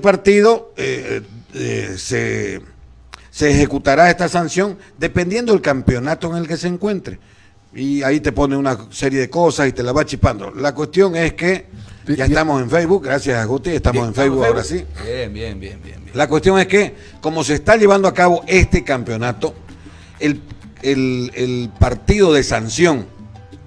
partido eh, eh, se, se ejecutará esta sanción dependiendo del campeonato en el que se encuentre. Y ahí te pone una serie de cosas y te la va chipando. La cuestión es que ya estamos en Facebook, gracias a Guti, estamos en Facebook ahora sí. Bien, bien, bien, bien, bien. La cuestión es que, como se está llevando a cabo este campeonato, el, el- el partido de sanción,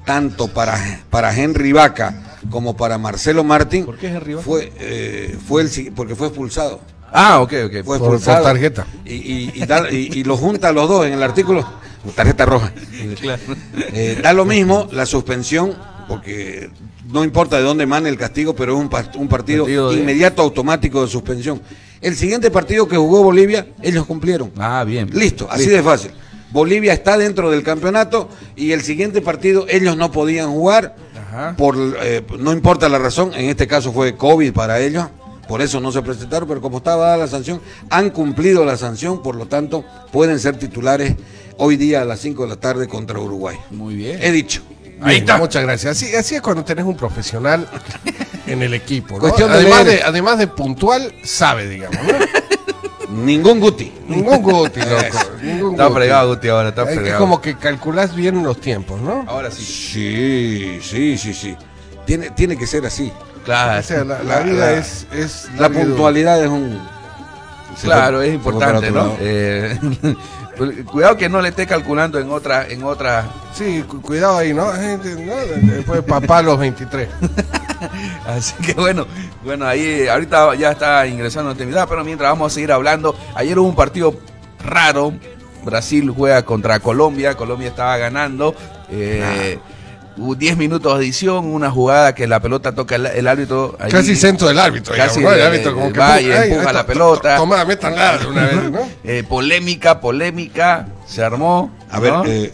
tanto para, para Henry Vaca como para Marcelo Martín, ¿Por qué Henry Vaca? fue, eh, fue el, porque fue expulsado. Ah, ok, ok. Fue Por- expulsado. por tarjeta. Y, y, y da- y- y lo junta a los dos en el artículo, tarjeta roja. Claro. Eh, da lo mismo la suspensión, porque no importa de dónde mane el castigo, pero es un, pa- un partido, Partido de- inmediato automático de suspensión. El siguiente partido que jugó Bolivia, ellos cumplieron. Ah, bien. Listo, así Listo. de fácil. Bolivia está dentro del campeonato y el siguiente partido ellos no podían jugar Ajá. por eh, no importa la razón, en este caso fue COVID para ellos, por eso no se presentaron, pero como estaba dada la sanción, han cumplido la sanción, por lo tanto pueden ser titulares hoy día a las 5 de la tarde contra Uruguay. Muy bien. He dicho. Ahí está. Muchas gracias. Así, así es cuando tenés un profesional en el equipo. ¿no? Cuestión de además, leer. de, además de puntual, sabe, digamos. ¿no? Ningún Guti. Ningún Guti, loco. Ningún Está Guti. fregado, Guti, ahora, está Es que fregado. como que calculás bien los tiempos, ¿no? Ahora sí. Sí, sí, sí, sí. Tiene, tiene que ser así. Claro. O sea, la, la La- vida la- es, es La puntualidad es un... Claro, es importante, ¿no? Eh, cuidado que no le esté calculando en otra, en otra. Sí, cu- cuidado ahí, ¿no? Gente, ¿no? Después papá los 23. Así que bueno, bueno, ahí ahorita ya está ingresando en actividad, pero mientras vamos a seguir hablando, ayer hubo un partido raro. Brasil juega contra Colombia, Colombia estaba ganando. eh, Hubo 10 minutos de adición, una jugada que la pelota toca el, el árbitro. ahí- Casi centro del árbitro. Casi digamos, ¿no? El árbitro como que va y ay, empuja ay, la to- pelota. to- Toma, métanla una vez, ¿no? Eh, polémica, polémica, se armó. A ver, ¿no? eh,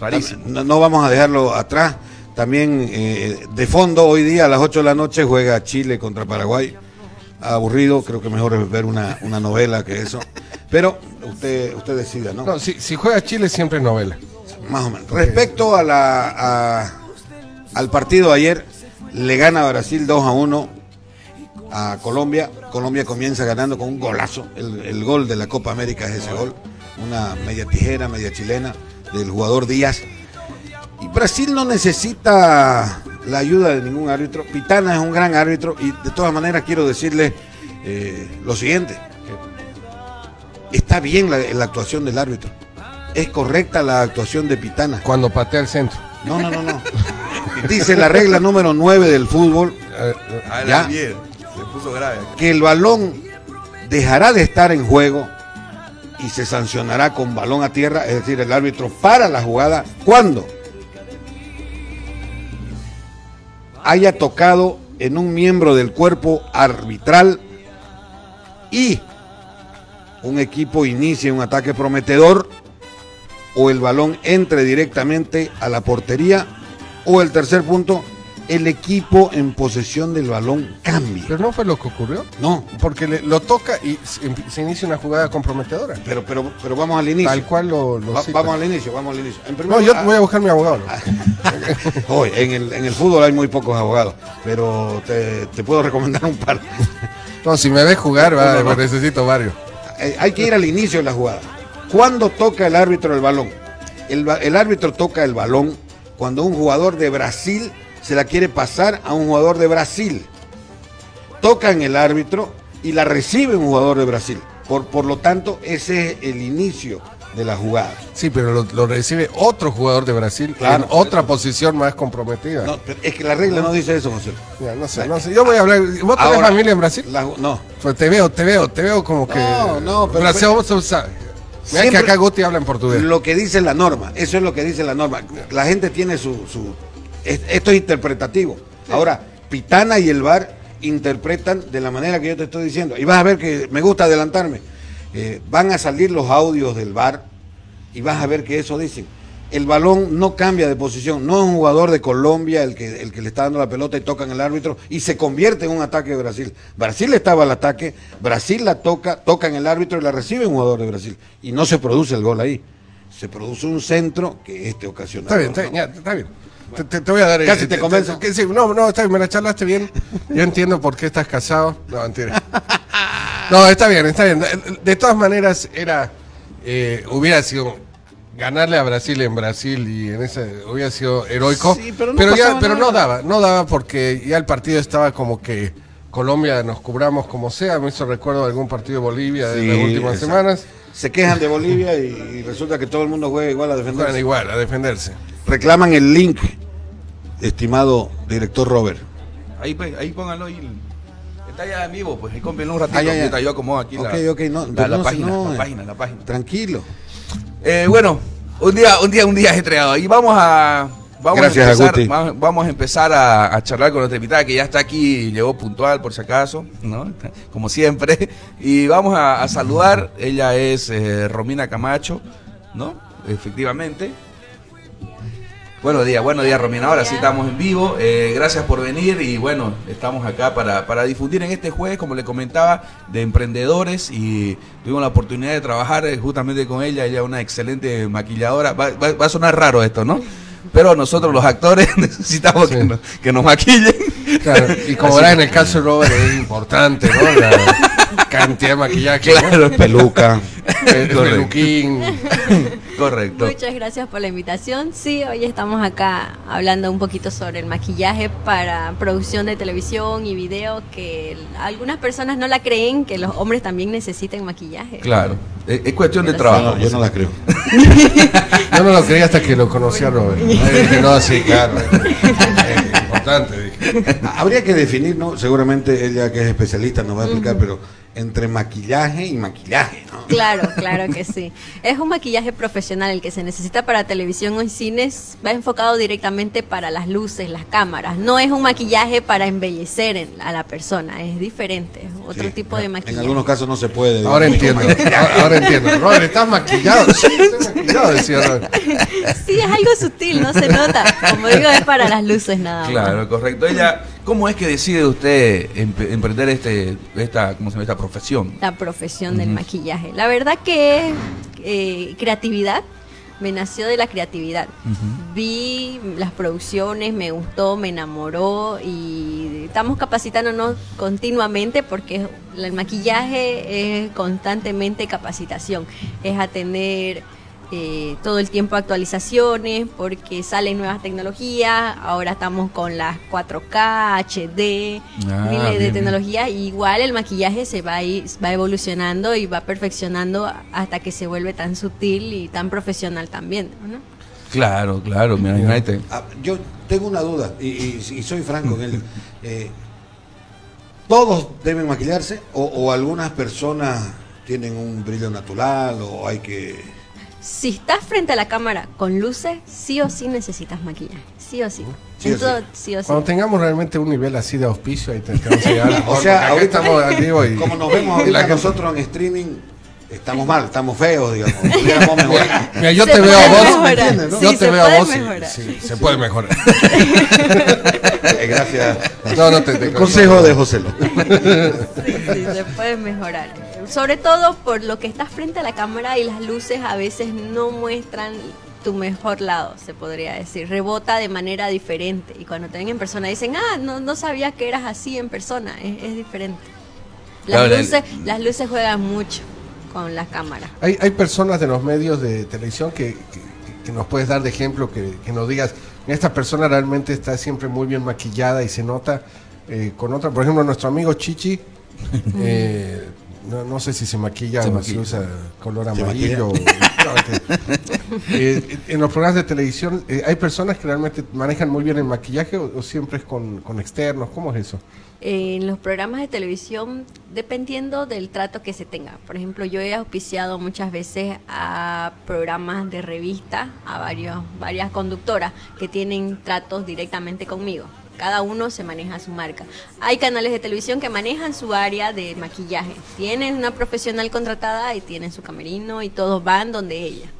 Rarísimo. no, no vamos a dejarlo atrás. También eh, de fondo, hoy día a las 8 de la noche juega Chile contra Paraguay. Aburrido, creo que mejor es ver una, una novela que eso. Pero usted, usted decida, ¿no? No, si, si juega Chile siempre es novela. Más o menos. Respecto a la, a- al partido de ayer, le gana Brasil 2 a 1 a Colombia. Colombia comienza ganando con un golazo. El, el gol de la Copa América es ese gol. Una media tijera, media chilena del jugador Díaz. Y Brasil no necesita la ayuda de ningún árbitro. Pitana es un gran árbitro y de todas maneras quiero decirle eh, lo siguiente. está bien la, la actuación del árbitro. Es correcta la actuación de Pitana. Cuando patea el centro. No, no, no, no. Dice la regla número 9 del fútbol Eh, eh, Ah, ya. bien, se puso grave. que el balón dejará de estar en juego y se sancionará con balón a tierra, es decir, el árbitro para la jugada cuando haya tocado en un miembro del cuerpo arbitral y un equipo inicie un ataque prometedor o el balón entre directamente a la portería o el tercer punto, el equipo en posesión del balón cambie. Pero no fue lo que ocurrió. No, Porque le- lo toca y se, se inicia una jugada comprometedora. pero, pero, pero vamos al inicio. Tal cual lo, lo Va- vamos al inicio, vamos al inicio. En primer No, yo voy a buscar mi abogado. ¿no? Hoy, en el, en el fútbol hay muy pocos abogados, pero te, te puedo recomendar un par. No, si me ves jugar, va, No, no, no. necesito varios. Eh, hay que ir al inicio de la jugada. ¿Cuándo toca el árbitro el balón? El, ba- el árbitro toca el balón cuando un jugador de Brasil se la quiere pasar a un jugador de Brasil. Tocan el árbitro y la recibe un jugador de Brasil. Por, por lo tanto, ese es el inicio de la jugada. Sí, pero lo, lo recibe otro jugador de Brasil Claro. en otra posición más comprometida. No, pero es que la regla no dice eso, José. Ya, no sé, no sé. Yo voy a hablar. ¿Vos tenés Ahora- familia en Brasil? La no, Pues te veo, te veo, te veo como que. No, no, pero- Brasil, que Siempre- acá Guti habla en portugués. Lo que dice la norma, eso es lo que dice la norma. La gente tiene su... su- es- esto es interpretativo. Ahora, Pitana y el VAR interpretan de la manera que yo te estoy diciendo. Y vas a ver que me gusta adelantarme. Eh, van a salir los audios del VAR y vas a ver que eso dicen. El balón no cambia de posición, no es un jugador de Colombia el que, el que le está dando la pelota y tocan el árbitro y se convierte en un ataque de Brasil. Brasil estaba al ataque, Brasil la toca, tocan el árbitro y la recibe un jugador de Brasil. Y no se produce el gol ahí. Se produce un centro que este ocasiona. Está bien, está bien, ya, está bien. Te, te- te voy a dar. Casi eh, te convenzo. que sí, no, no, está bien, me la charlaste bien. Yo entiendo por qué estás casado. No, mentira. No, está bien, está bien. De todas maneras, era. eh, hubiera sido. Ganarle a Brasil en Brasil y en ese hubiera sido heroico. Sí, pero pero no ya, pero no daba, no daba porque ya el partido estaba como que Colombia nos cubramos como sea. Me hizo recuerdo de algún partido de Bolivia de Sí, las últimas exacto. semanas. Se quejan de Bolivia y, y resulta que todo el mundo juega igual a Juegan defenderse. igual, a defenderse. Reclaman el link, estimado director Robert. Ahí, pues, ahí pónganlo ahí. Está ya en vivo, pues ahí cómprenlo un ratito. Ah, ya, ya. mientras yo acomodo aquí Ok, la, ok, no, la, la no, página, no, la eh. página, la página. Tranquilo. Eh, bueno, un día, un día, un día ajetreado. Y vamos a. Vamos Gracias, a empezar, va- vamos a empezar a, a charlar con nuestra invitada que ya está aquí, llegó puntual por si acaso, ¿no? Como siempre. Y vamos a, a saludar. Ella es eh, Romina Camacho, ¿no? Efectivamente. Buenos días, buenos días Romina. Ahora sí estamos en vivo. Eh, gracias por venir y bueno, estamos acá para, para difundir en este jueves, como le comentaba, de emprendedores y tuvimos la oportunidad de trabajar eh, justamente con ella. Ella es una excelente maquilladora. Va, va- va a sonar raro esto, ¿no? Pero nosotros los actores necesitamos Sí. que, nos, que nos maquillen. Claro, y como verás en el caso de Robert es importante, ¿no? La cantidad de maquillaje, ¿no? Claro, Peluca. El Correcto. peluquín. correcto. Muchas gracias por la invitación. Sí, hoy estamos acá hablando un poquito sobre el maquillaje para producción de televisión y video, que algunas personas no la creen, que los hombres también necesitan maquillaje. Claro, es, es cuestión de Yo Yo trabajo. no, yo no la creo. Yo no lo creía hasta que lo conocí a Robert. No, sí, claro. Es importante, dije. Habría que definir, ¿no? Seguramente ella que es especialista nos va a explicar, pero entre maquillaje y maquillaje, ¿no? Claro, claro que sí. Es un maquillaje profesional el que se necesita para televisión o cines, va enfocado directamente para las luces, las cámaras. No es un maquillaje para embellecer a la persona, es diferente, es otro Sí. tipo de En maquillaje. algunos casos no se puede. Ahora entiendo. Ahora, ahora entiendo. Robert, ¿estás maquillado? Sí, estoy maquillado, decía Robert. Sí, es algo sutil, no se nota. Como digo, es para las luces nada más. Claro, correcto. Ella, ¿cómo es que decide usted empe- emprender este, esta, ¿cómo se llama? esta profesión? La profesión del maquillaje. La verdad que es eh, creatividad. Me nació de la creatividad. Vi las producciones, me gustó, me enamoró y estamos capacitándonos continuamente porque el maquillaje es constantemente capacitación. Es atender eh, todo el tiempo actualizaciones porque salen nuevas tecnologías. Ahora estamos con las 4K, HD, Ah, miles de tecnologías. Y igual el maquillaje se va, ir- va evolucionando y va perfeccionando hasta que se vuelve tan sutil y tan profesional también. ¿no? Claro, claro, mira. Ah, yo tengo una duda y, y- y soy franco en él. Eh, ¿Todos deben maquillarse o, o algunas personas tienen un brillo natural o hay que... Si estás frente a la cámara con luces, sí o sí necesitas maquillaje. Sí o sí. Sí En o sí. todo- sí o sí. Cuando tengamos realmente un nivel así de auspicio, ahí te- tenemos que llegar O sea, ahorita estamos al vivo y como nos vemos y la ahorita nosotros en streaming, estamos mal, estamos feos, digamos. Mira, yo Se te veo a vos, mejorar. ¿me entiendes, no? Sí, yo te se veo a puede vos, y- mejorar. sí, se puede mejorar. Eh, gracias. No, no te, te El consejo de José Lo. Sí, sí, se puede mejorar. Sobre todo por lo que estás frente a la cámara y las luces a veces no muestran tu mejor lado, se podría decir. Rebota de manera diferente. Y cuando te ven en persona dicen, ah, no, no sabía que eras así en persona. Es, es diferente. Las, Claro, luces, las luces juegan mucho con las cámaras. Hay, hay personas de los medios de televisión que, que- que nos puedes dar de ejemplo, que, que nos digas, esta persona realmente está siempre muy bien maquillada y se nota eh, con otra. Por ejemplo, nuestro amigo Chichi, eh, no, no sé si se maquilla Se o maquilla. si usa color amarillo. Eh, en los programas de televisión, eh, ¿hay personas que realmente manejan muy bien el maquillaje o, o siempre es con, con externos? ¿Cómo es eso? En los programas de televisión, dependiendo del trato que se tenga. Por ejemplo, yo he auspiciado muchas veces a programas de revista, a varios, varias conductoras que tienen tratos directamente conmigo. Cada uno se maneja su marca. Hay canales de televisión que manejan su área de maquillaje. Tienen una profesional contratada y tienen su camerino y todos van donde ella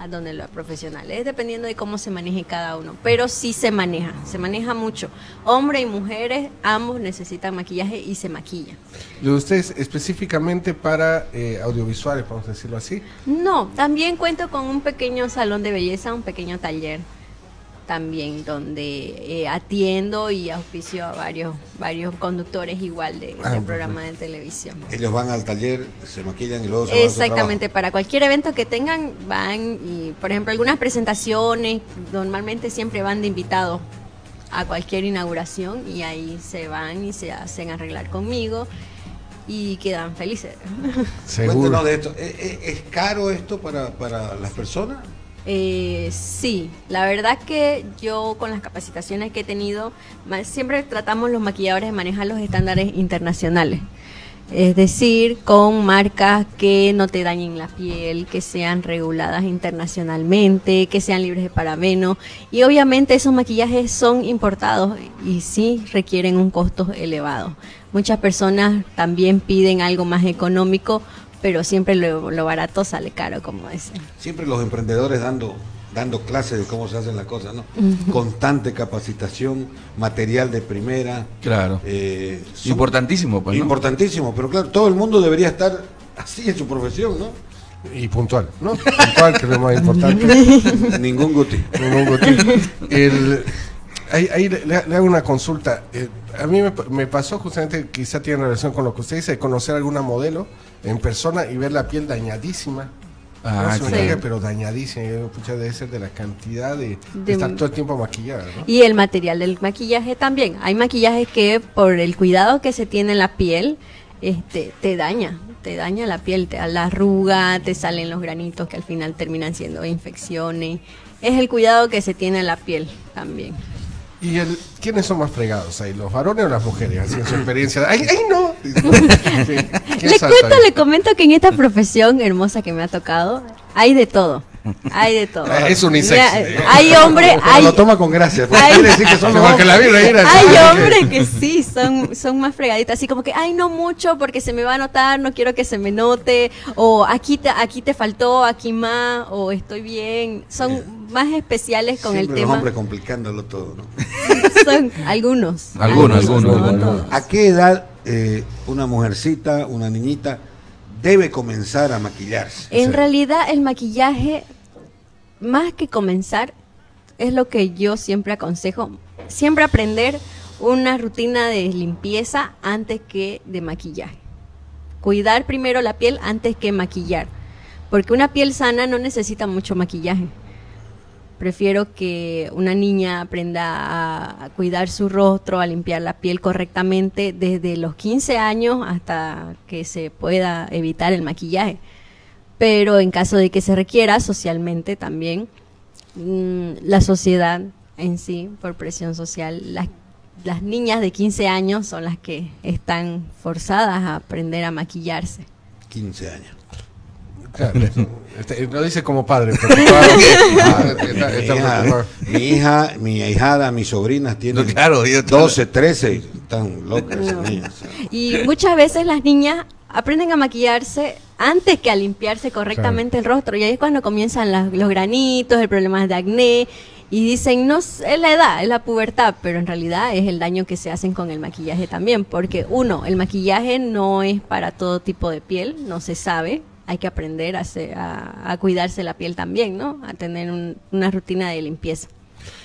a donde la profesional. Es dependiendo de cómo se maneje cada uno. Pero sí se maneja, se maneja mucho. Hombres y mujeres, ambos necesitan maquillaje y se maquillan. Lo de ustedes específicamente para eh, audiovisuales, vamos a decirlo así. No, también cuento con un pequeño salón de belleza, un pequeño taller. También, donde eh, atiendo y auspicio a varios, varios conductores igual de, Ah, de programas de televisión. Ellos van al taller, se maquillan y luego se van a su Exactamente, para cualquier evento que tengan van y, por ejemplo, algunas presentaciones, normalmente siempre van de invitados a cualquier inauguración y ahí se van y se hacen arreglar conmigo y quedan felices. Seguro. Cuéntenos de esto. ¿Es, es- es caro esto para, para las personas? Eh, sí, la verdad que yo con las capacitaciones que he tenido, siempre tratamos los maquilladores de manejar los estándares internacionales. Es decir, con marcas que no te dañen la piel, que sean reguladas internacionalmente, que sean libres de parabenos. Y obviamente esos maquillajes son importados y sí requieren un costo elevado. Muchas personas también piden algo más económico, pero siempre lo, lo barato sale caro, como dicen. Siempre los emprendedores dando dando clases de cómo se hacen las cosas, ¿no? Constante capacitación, material de primera. Claro. eh, son- Importantísimo, pues, ¿no? Importantísimo, pero claro, todo el mundo debería estar así en su profesión, ¿no? Y puntual, ¿no? Puntual, que es lo más importante. Ningún guti. Ningún botín. El- ahí ahí le, le hago una consulta. Eh, a mí me, me pasó justamente, quizá tiene relación con lo que usted dice, de conocer alguna modelo en persona y ver la piel dañadísima. Ah, no se diga, pero dañadísima. Pucha, debe ser de la cantidad de, de De- estar todo el tiempo maquillada, ¿no? Y el material del maquillaje también. Hay maquillajes que por el cuidado que se tiene en la piel, este, te daña, te daña la piel, te da la arruga, te salen los granitos que al final terminan siendo infecciones. Es el cuidado que se tiene en la piel también. ¿Y el, quiénes son más fregados ahí, los varones o las mujeres? Así en su experiencia. ¡Ay, ay no! Sí, ¿quién Le cuento, le comento que en esta profesión hermosa que me ha tocado, hay de todo. Hay de todo. Es unisex. Mira, Hay hombre, Pero hay, lo toma con gracia, porque decir que son los la Hay hombres que sí, son, son más fregaditas, así como que, ay, no mucho porque se me va a notar, no quiero que se me note, o aquí te, aquí te faltó, aquí más, o estoy bien. Son más especiales con Siempre el los tema. hombres complicándolo todo, ¿no? Son algunos. Algunos, algunos, no algunos. ¿A qué edad eh, una mujercita, una niñita, debe comenzar a maquillarse? En realidad el maquillaje, más que comenzar, es lo que yo siempre aconsejo, siempre aprender una rutina de limpieza antes que de maquillaje. Cuidar primero la piel antes que maquillar, porque una piel sana no necesita mucho maquillaje. Prefiero que una niña aprenda a, cuidar su rostro, a limpiar la piel correctamente desde los 15 años hasta que se pueda evitar el maquillaje pero en caso de que se requiera socialmente también, mm, la sociedad en sí, por presión social, las, las niñas de 15 años son las que están forzadas a aprender a maquillarse. 15 años. Claro, este, lo dice como padre. pero claro, ah, está- Mi hija, mi hija, mi ahijada, mis sobrinas tienen No, claro, yo- 12, 13, y están locas esas niñas. Y muchas veces las niñas aprenden a maquillarse antes que a limpiarse correctamente el rostro. Y ahí es cuando comienzan las- los granitos, el problema de acné. Y dicen, no, es la edad, es la pubertad, pero en realidad es el daño que se hacen con el maquillaje también. Porque uno, el maquillaje no es para todo tipo de piel, no se sabe. Hay que aprender a, hacer- a, a cuidarse la piel también, ¿no? A tener un- una rutina de limpieza.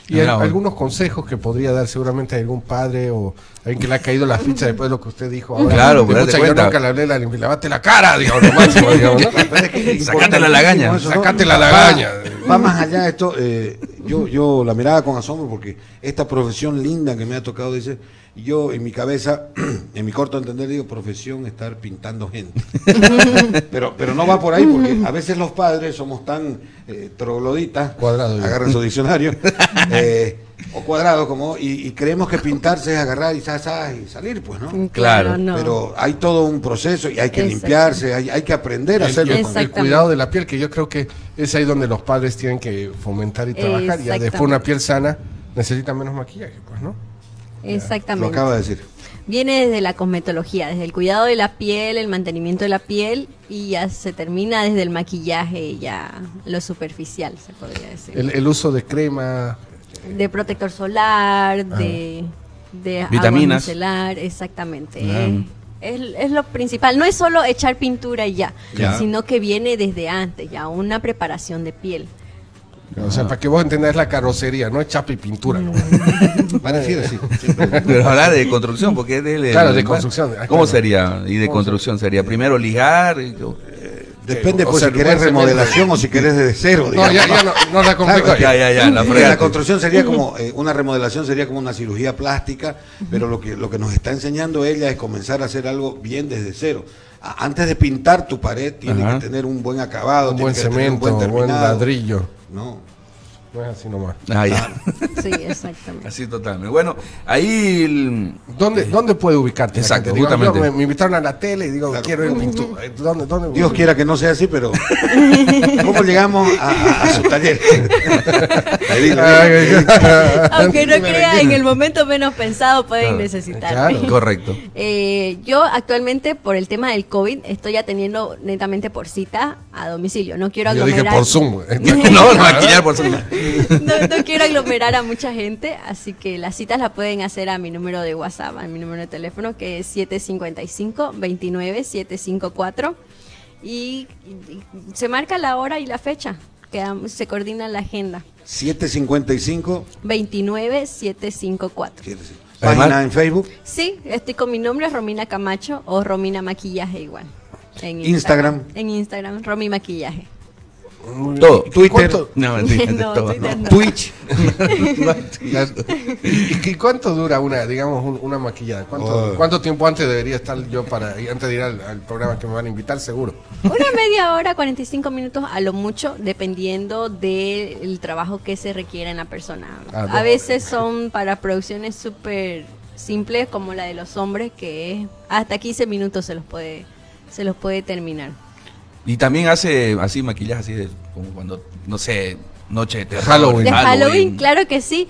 Y algunos consejos que podría dar seguramente algún padre o alguien que le ha caído la ficha después de lo que usted dijo ahora. Claro, De, "Pucha, yo cuenta". nunca le hablé la lavate la cara, digamos, lo máximo, digamos, Sácate la lagaña. importantísimo eso, ¿no? Sácate la Va- lagaña. Va, más allá de esto. eh, yo, yo la miraba con asombro porque esta profesión linda que me ha tocado, dice, yo en mi cabeza, en mi corto entender, digo, profesión estar pintando gente. pero, pero no va por ahí porque a veces los padres somos tan eh, trogloditas, Cuadrado, yo. agarren su diccionario, eh, o cuadrados como, y, y creemos que pintarse es agarrar y, sa- sa- y salir, pues, ¿no? Claro, no. Pero hay todo un proceso y hay que limpiarse, hay, hay que aprender a hacerlo. el- el cuidado de la piel, que yo creo que es ahí donde los padres tienen que fomentar y trabajar. Ya después una piel sana necesita menos maquillaje, pues, ¿no? Lo Exactamente. acaba de decir. Viene desde la cosmetología, desde el cuidado de la piel, el mantenimiento de la piel y ya se termina desde el maquillaje, ya lo superficial, se podría decir. El, el uso de crema, de protector solar, de, de agua Vitaminas. micelar, exactamente. Ah. Es, es lo principal. No es solo echar pintura y ya, Ya. sino que viene desde antes, ya una preparación de piel. O sea, para que vos entendás la carrocería, no es chapa y pintura. ¿no? Parecido, sí. siempre. Pero habla de construcción, porque es de... Claro, de construcción. ¿Cómo claro. sería? Y de construcción sería primero lijar. y- Depende O pues sea, si querés buen remodelación o si querés desde cero. No, ya, ya no, no la complico. Claro, Ya, ya, ya, la Eh, construcción sería como, eh, una remodelación sería como una cirugía plástica, pero lo que, lo que nos está enseñando ella es comenzar a hacer algo bien desde cero. A- Antes de pintar tu pared, tiene Ajá. que tener un buen acabado, Un tiene buen que tener cemento, un buen terminado. ladrillo. No. No es así nomás. Ah, ya. Sí, exactamente. Así totalmente. Bueno, ahí... el- ¿Dónde, ¿Dónde puede ubicarte? Exacto, gente? Digo, justamente. yo me, me invitaron a la tele y digo, Claro. quiero ir a pintura. ¿Dónde, dónde Dios quiera que no sea así, pero ¿cómo llegamos a, a- a su taller? Aunque no crea, en el momento menos pensado pueden necesitar. claro. Correcto. Eh, yo actualmente por el tema del COVID estoy atendiendo netamente por cita a domicilio. No quiero Yo dije aglomerar. por Zoom. No, maquillar por su... no, no quiero aglomerar a mucha gente, así que las citas las pueden hacer a mi número de WhatsApp, a mi número de teléfono que es 755-29-754 y, y se marca la hora y la fecha, que se coordina la agenda. 755. 29-754. quiere decir. Además- Página en Facebook, Sí, estoy con mi nombre, Romina Camacho o Romina Maquillaje igual. En Instagram. En Instagram, Romi Maquillaje. Todo. Twitter, ¿Cuánto? No, todo. Twitter no. Twitch. ¿Y, y cuánto dura una, digamos, un- una maquillada? ¿Cuánto, Oh. cuánto tiempo antes debería estar yo para, antes de ir al, al programa que me van a invitar, seguro? Una media hora, 45 minutos a lo mucho, dependiendo del trabajo que se requiera en la persona. Ah, a veces son para producciones súper simples, como la de los hombres, que es hasta 15 minutos se los puede, se los puede terminar. Y también hace así maquillaje así de como cuando, no sé, noche de terror. Halloween. De Halloween, claro que sí.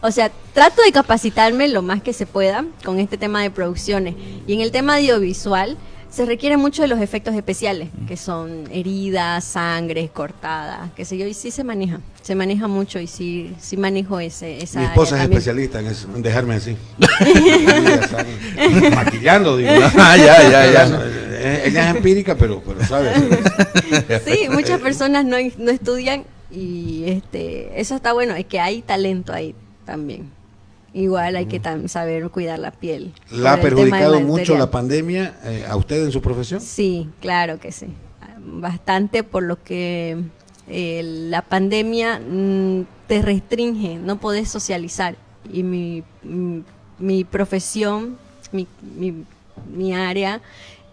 O sea, trato de capacitarme lo más que se pueda con este tema de producciones. Y en el tema audiovisual se requiere mucho de los efectos especiales, que son heridas, sangre, cortadas, qué sé yo, y sí se maneja. Se maneja mucho y sí, sí manejo ese, esa Mi esposa área es también. especialista en, eso, en dejarme así. Maquillando, digo. Ah, ya, ya, ya. Ella es empírica, pero, pero sabe. Sí, muchas personas no, no estudian y este eso está bueno, es que hay talento ahí también. Igual hay que tam- saber cuidar la piel. ¿La ha perjudicado mucho la pandemia eh, a usted en su profesión? Sí, claro que sí. Bastante por lo que eh, la pandemia mm, te restringe, no podés socializar. Y mi, mi, mi profesión, mi, mi, mi área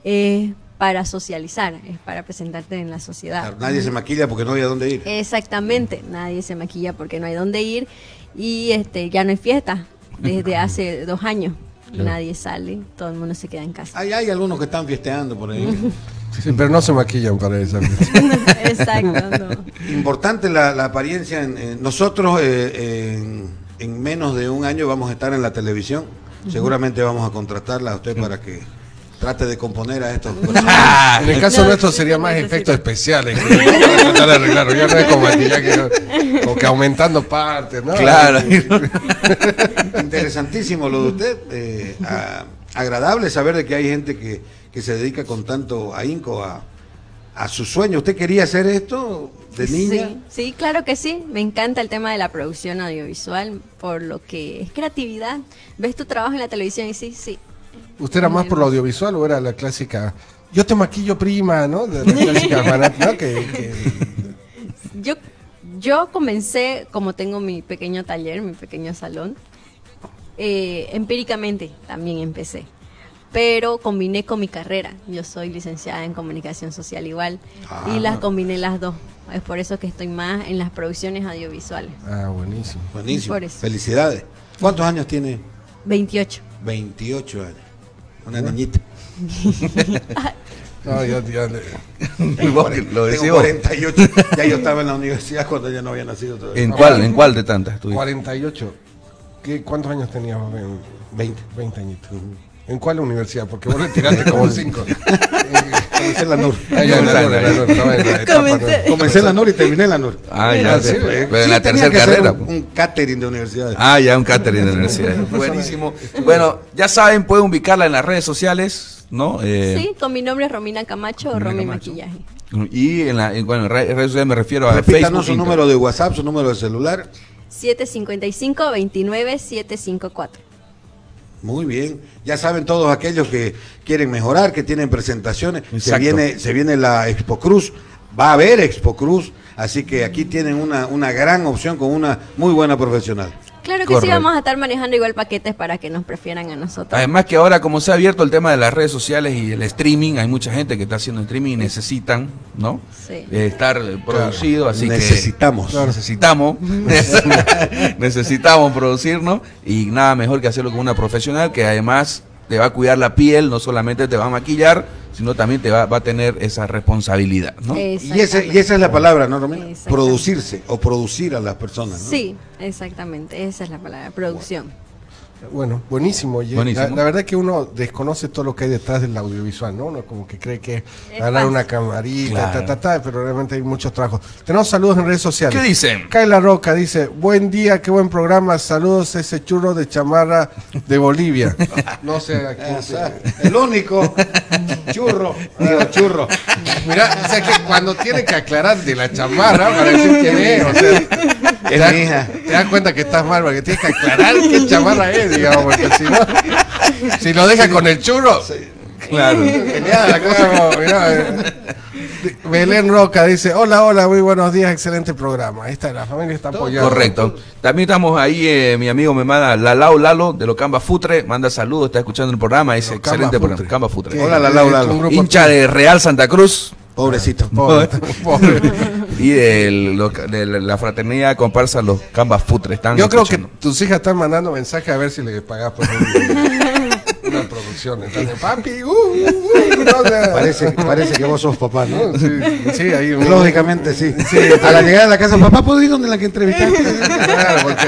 es para socializar, es para presentarte en la sociedad. Claro, nadie se maquilla porque no había dónde ir. Exactamente, nadie se maquilla porque no hay dónde ir y este ya no hay fiesta desde hace dos años. Nadie sale, todo el mundo se queda en casa. Hay, hay algunos que están fiesteando por ahí. Sí, pero no se maquillan para esa. Exacto, no. Importante la, la apariencia. En, en- nosotros eh, en, en menos de un año vamos a estar en la televisión. Seguramente vamos a contratarla a usted para que trate de componer a estos personajes. En el caso No, nuestro sería más efectos especiales. que- tratar de arreglarlo. Ya no es como maquillaje, como que aumentando partes, ¿no? Claro. Interesantísimo lo de usted. eh, a- agradable saber de que hay gente que, que se dedica con tanto ahínco a, a su sueño. ¿Usted quería hacer esto de niña? Sí, sí, claro que sí. Me encanta el tema de la producción audiovisual, por lo que es creatividad. Ves tu trabajo en la televisión y sí, sí. ¿Usted era más por lo audiovisual o era la clásica? Yo te maquillo prima, ¿no? De la clásica hermana, ¿no? Que, que- Yo, yo comencé, como tengo mi pequeño taller, mi pequeño salón, eh, empíricamente también empecé. Pero combiné con mi carrera. Yo soy licenciada en comunicación social igual. Ah. y las combiné las dos. Es por eso que estoy más en las producciones audiovisuales. Ah, buenísimo. Buenísimo. Por eso. Felicidades. ¿Cuántos años tiene? 28. 28 años. Una niñita. No, ya, ya le- que lo Tengo vos. 48. Ya yo estaba en la universidad cuando ella no había nacido todavía. ¿En cuál, ¿En cuál de tantas? tú? 48. ¿Qué, ¿Cuántos años tenías? más o menos? 20. 20 añitos. ¿En cuál universidad? Porque vos le tiraste como 5. Comencé en la NUR. Ah, Comencé. la NUR y terminé en la NUR. Ah, ya. Sí, eh. Pero en Sí, la tenía tercera que hacer carrera. Un, pues. un catering de universidades. Ah, ya, un catering de la universidad. Buenísimo. Bueno, ya saben, pueden ubicarla en las redes sociales, ¿no? Eh, Sí, con mi nombre es Romina Camacho o Camacho. Maquillaje. Y en, la, en, bueno, en re- redes sociales me refiero a Repítanos Facebook. su número de WhatsApp, su número de celular. 755-29-754. Muy bien. Ya saben todos aquellos que quieren mejorar, que tienen presentaciones. Se viene, se viene la Expo Cruz. Va a haber Expo Cruz. Así que aquí tienen una, una gran opción con una muy buena profesional. Claro que Correcto. sí, vamos a estar manejando igual paquetes para que nos prefieran a nosotros. Además que ahora como se ha abierto el tema de las redes sociales y el streaming, hay mucha gente que está haciendo streaming y necesitan, ¿no? Sí. Eh, estar producido, así Necesitamos. que necesitamos, necesitamos producirnos y nada mejor que hacerlo con una profesional que además te va a cuidar la piel, no solamente te va a maquillar, sino también te va, va a tener esa responsabilidad, ¿no? Y, ese, y esa es la palabra, ¿no, Romina? Producirse o producir a las personas. ¿no? Sí, exactamente, esa es la palabra, producción. Bueno, buenísimo. oye. Buenísimo. La, la verdad que uno desconoce todo lo que hay detrás del audiovisual, ¿no? Uno como que cree que ganar una camarita, Claro. ta, ta, ta, pero realmente hay muchos trabajos. Tenemos saludos en redes sociales. ¿Qué dicen? Kaila Roca dice, buen día, qué buen programa, saludos a ese churro de chamarra de Bolivia. No sé a quién Ah, sea. El único churro. Digo, churro. Mira, o sea que cuando tiene que aclarar de la chamarra para decir quién es, o sea, te, Es das- mi hija. te das cuenta que estás mal, porque tienes que aclarar qué chamarra es, digamos, porque si no, si lo deja con el churro, Claro. Genial, la cosa como, mirá, eh. Belén Roca dice, hola, hola, muy buenos días, excelente programa. Ahí está, la familia está apoyando. Correcto. También estamos ahí, eh, mi amigo me manda Lalao Lalo de Locamba Futre, manda saludos, está escuchando el programa, dice excelente Futre. programa. Camba Futre. Hola, Lalao, Lalo. Hincha de Real Santa Cruz Pobrecito. Pobre, pobre. y de, lo- de la fraternidad comparsa Los Cambas Futre. Están Yo creo que tus hijas están mandando mensajes a ver si le pagas por un- una producción. Entonces, papi, uh, uh, uh, no, o sea, Parece, parece que vos sos papá, ¿no? sí, sí, ahí Lógicamente sí. A la llegada de la casa, papá, ¿puedo ir donde la que entrevistaste? Claro, porque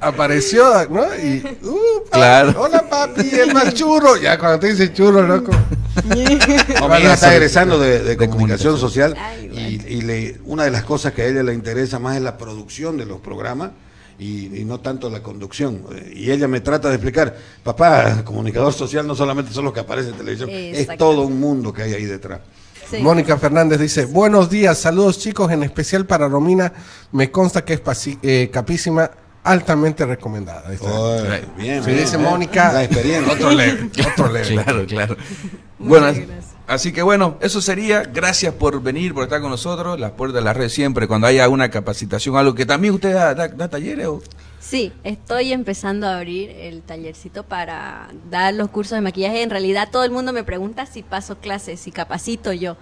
apareció, ¿no? Y, uh, pa- Claro. hola papi, el más churro. Ya cuando te dice churro, loco. Mi hija está egresando de, de comunicación comunicación. social Ay, y, y le, una de las cosas que a ella le interesa más es la producción de los programas y, y no tanto la conducción. Eh, Y ella me trata de explicar, papá, comunicador social no solamente son los que aparecen en televisión, es todo un mundo que hay ahí detrás. Sí. Mónica Fernández dice, buenos días, saludos chicos, en especial para Romina, me consta que es eh, capísima, altamente recomendada. Ahí está. Bien, bien, dice bien. Mónica, La experiencia. otro level, otro level. Claro, claro. Bueno, así que bueno, eso sería. Gracias por venir, por estar con nosotros. Las puertas de la red siempre, cuando haya una capacitación, algo que también usted da, da- da talleres. o- Sí, estoy empezando a abrir el tallercito para dar los cursos de maquillaje. En realidad todo el mundo me pregunta si paso clases, si capacito yo.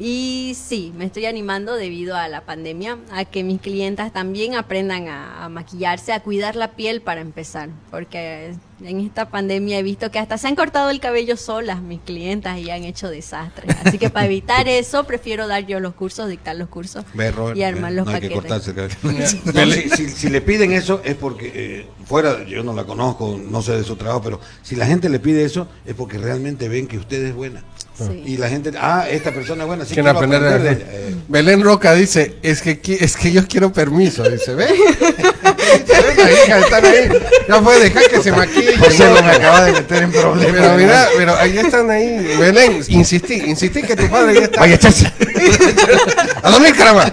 Y sí, me estoy animando debido a la pandemia, a que mis clientas también aprendan a, a maquillarse, a cuidar la piel para empezar. Porque en esta pandemia he visto que hasta se han cortado el cabello solas mis clientas y han hecho desastres. Así que para evitar eso, prefiero dar yo los cursos, dictar los cursos y armar ve, los no hay que paquetes. cortarse el cabello. No, si, si- si le piden eso es porque, eh, fuera, yo no la conozco, no sé de su trabajo, pero si la gente le pide eso es porque realmente ven que usted es buena. Sí. Y la gente, ah, esta persona es buena, sí quiero aprender de- aprender de ella. Eh, Belén Roca dice, es que es que yo quiero permiso, dice, ¿ve? Venga, hija, están ahí. No puede dejar que se maquille. José ¿no? me acaba de meter en problemas. Pero mira, pero ahí están ahí. Belén, insistí, insistí que tu padre ya está. Vaya, echarse. ¡A dormir, caramba!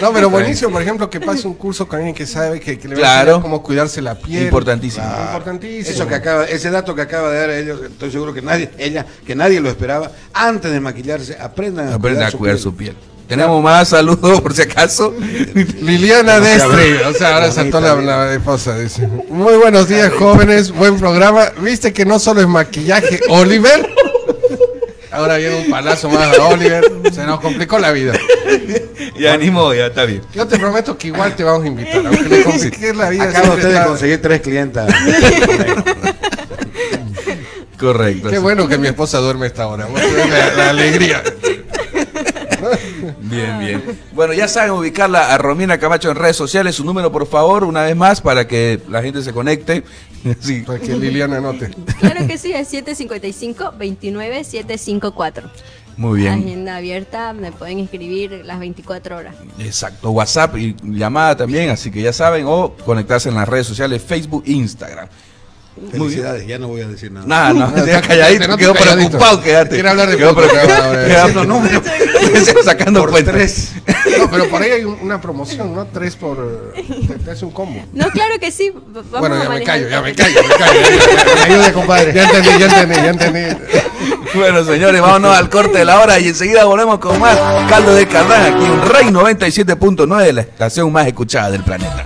No, pero buenísimo, por ejemplo, que pase un curso con alguien que sabe que, que le va a Claro. cómo cuidarse la piel. Importantísimo. Claro. Importantísimo. Eso que acaba, ese dato que acaba de dar ellos, estoy seguro que nadie, ella, que nadie lo esperaba. Antes de maquillarse, aprendan a Aprenda cuidar a su cuidar piel. su piel. Tenemos más saludos por si acaso. Liliana Destre, o sea, ahora saltó la, la esposa, dice. Muy buenos días, jóvenes, buen programa. Viste que no solo es maquillaje, Oliver. Ahora viene un palazo más a Oliver. Se nos complicó la vida. Ya animo, ya está bien. Yo te prometo que igual te vamos a invitar. Aunque le compliques la vida. Acaba usted de conseguir tres clientas. Correcto. Qué sí. bueno que mi esposa duerme a esta hora. La, la alegría. Bien, bien. Bueno, ya saben ubicarla a Romina Camacho en redes sociales. Su número, por favor, una vez más, para que la gente se conecte. Sí. Para que Liliana anote. Claro que sí, es 755-29-754. Muy bien. Agenda abierta, me pueden escribir las 24 horas. Exacto. WhatsApp y llamada también, así que ya saben, o conectarse en las redes sociales, Facebook e Instagram. Felicidades, ya no voy a decir nada. Nada, no, No, está- calladito, noto quedó preocupado, quédate. Quiere hablar de Quedó preocupado. Quedó Haciendo números. sacando Por cuentas. tres. No, pero por ahí hay un- una promoción, ¿no? Tres por... Te, hace un combo. No, claro que sí. Vamos bueno, a ya me manejar callo, ya me callo, me callo. me ayude, compadre. Ya entendí, ya entendí, ya entendí. Bueno, señores, vámonos al corte de la hora y enseguida volvemos con más caldo de cardán aquí en Rey 97.9, la estación más escuchada del planeta.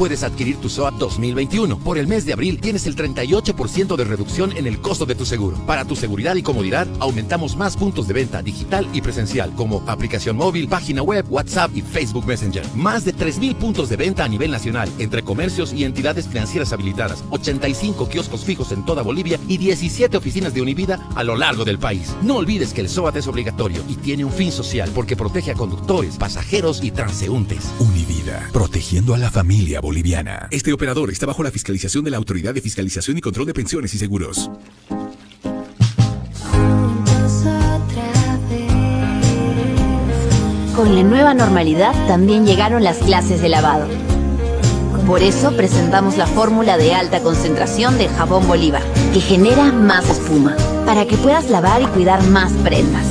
Puedes adquirir tu SOAT 2021. Por el mes de abril tienes el 38% de reducción en el costo de tu seguro. Para tu seguridad y comodidad, aumentamos más puntos de venta digital y presencial, como aplicación móvil, página web, WhatsApp y Facebook Messenger. Más de 3.000 puntos de venta a nivel nacional, entre comercios y entidades financieras habilitadas, 85 kioscos fijos en toda Bolivia y 17 oficinas de Univida a lo largo del país. No olvides que el SOAT es obligatorio y tiene un fin social porque protege a conductores, pasajeros y transeúntes. Univida, protegiendo a la familia boliviana. Este operador está bajo la fiscalización de la Autoridad de Fiscalización y Control de Pensiones y Seguros. Con la nueva normalidad también llegaron las clases de lavado. Por eso presentamos la fórmula de alta concentración de jabón Bolívar, que genera más espuma, para que puedas lavar y cuidar más prendas.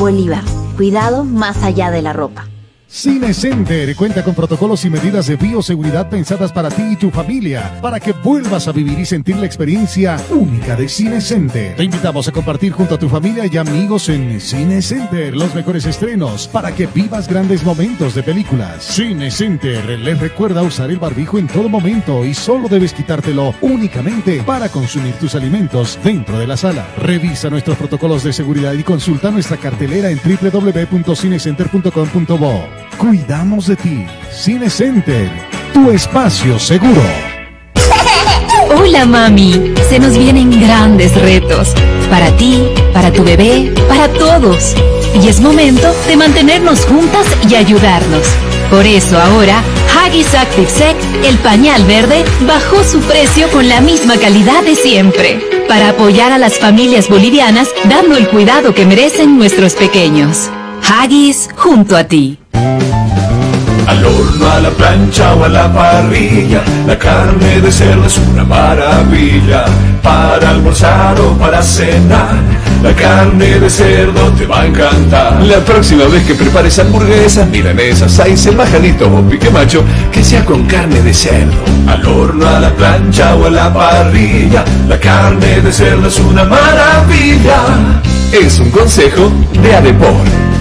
Bolívar, cuidado más allá de la ropa. Cine Center cuenta con protocolos y medidas de bioseguridad pensadas para ti y tu familia, para que vuelvas a vivir y sentir la experiencia única de Cine Center. Te invitamos a compartir junto a tu familia y amigos en Cine Center los mejores estrenos, para que vivas grandes momentos de películas. Cine Center les recuerda usar el barbijo en todo momento y solo debes quitártelo únicamente para consumir tus alimentos dentro de la sala. Revisa nuestros protocolos de seguridad y consulta nuestra cartelera en www.cinecenter.com.bo. Cuidamos de ti. Cine Center, tu espacio seguro. Hola mami, se nos vienen grandes retos. Para ti, para tu bebé, para todos. Y es momento de mantenernos juntas y ayudarnos. Por eso ahora, Haggis Active Sec, el pañal verde, bajó su precio con la misma calidad de siempre. Para apoyar a las familias bolivianas dando el cuidado que merecen nuestros pequeños. Haggis junto a ti. Al horno, a la plancha o a la parrilla, la carne de cerdo es una maravilla. Para almorzar o para cenar, la carne de cerdo te va a encantar. La próxima vez que prepares hamburguesas, milanesas, seis, el majanito o pique macho, que sea con carne de cerdo. Al horno, a la plancha o a la parrilla, la carne de cerdo es una maravilla. Es un consejo de Adepor.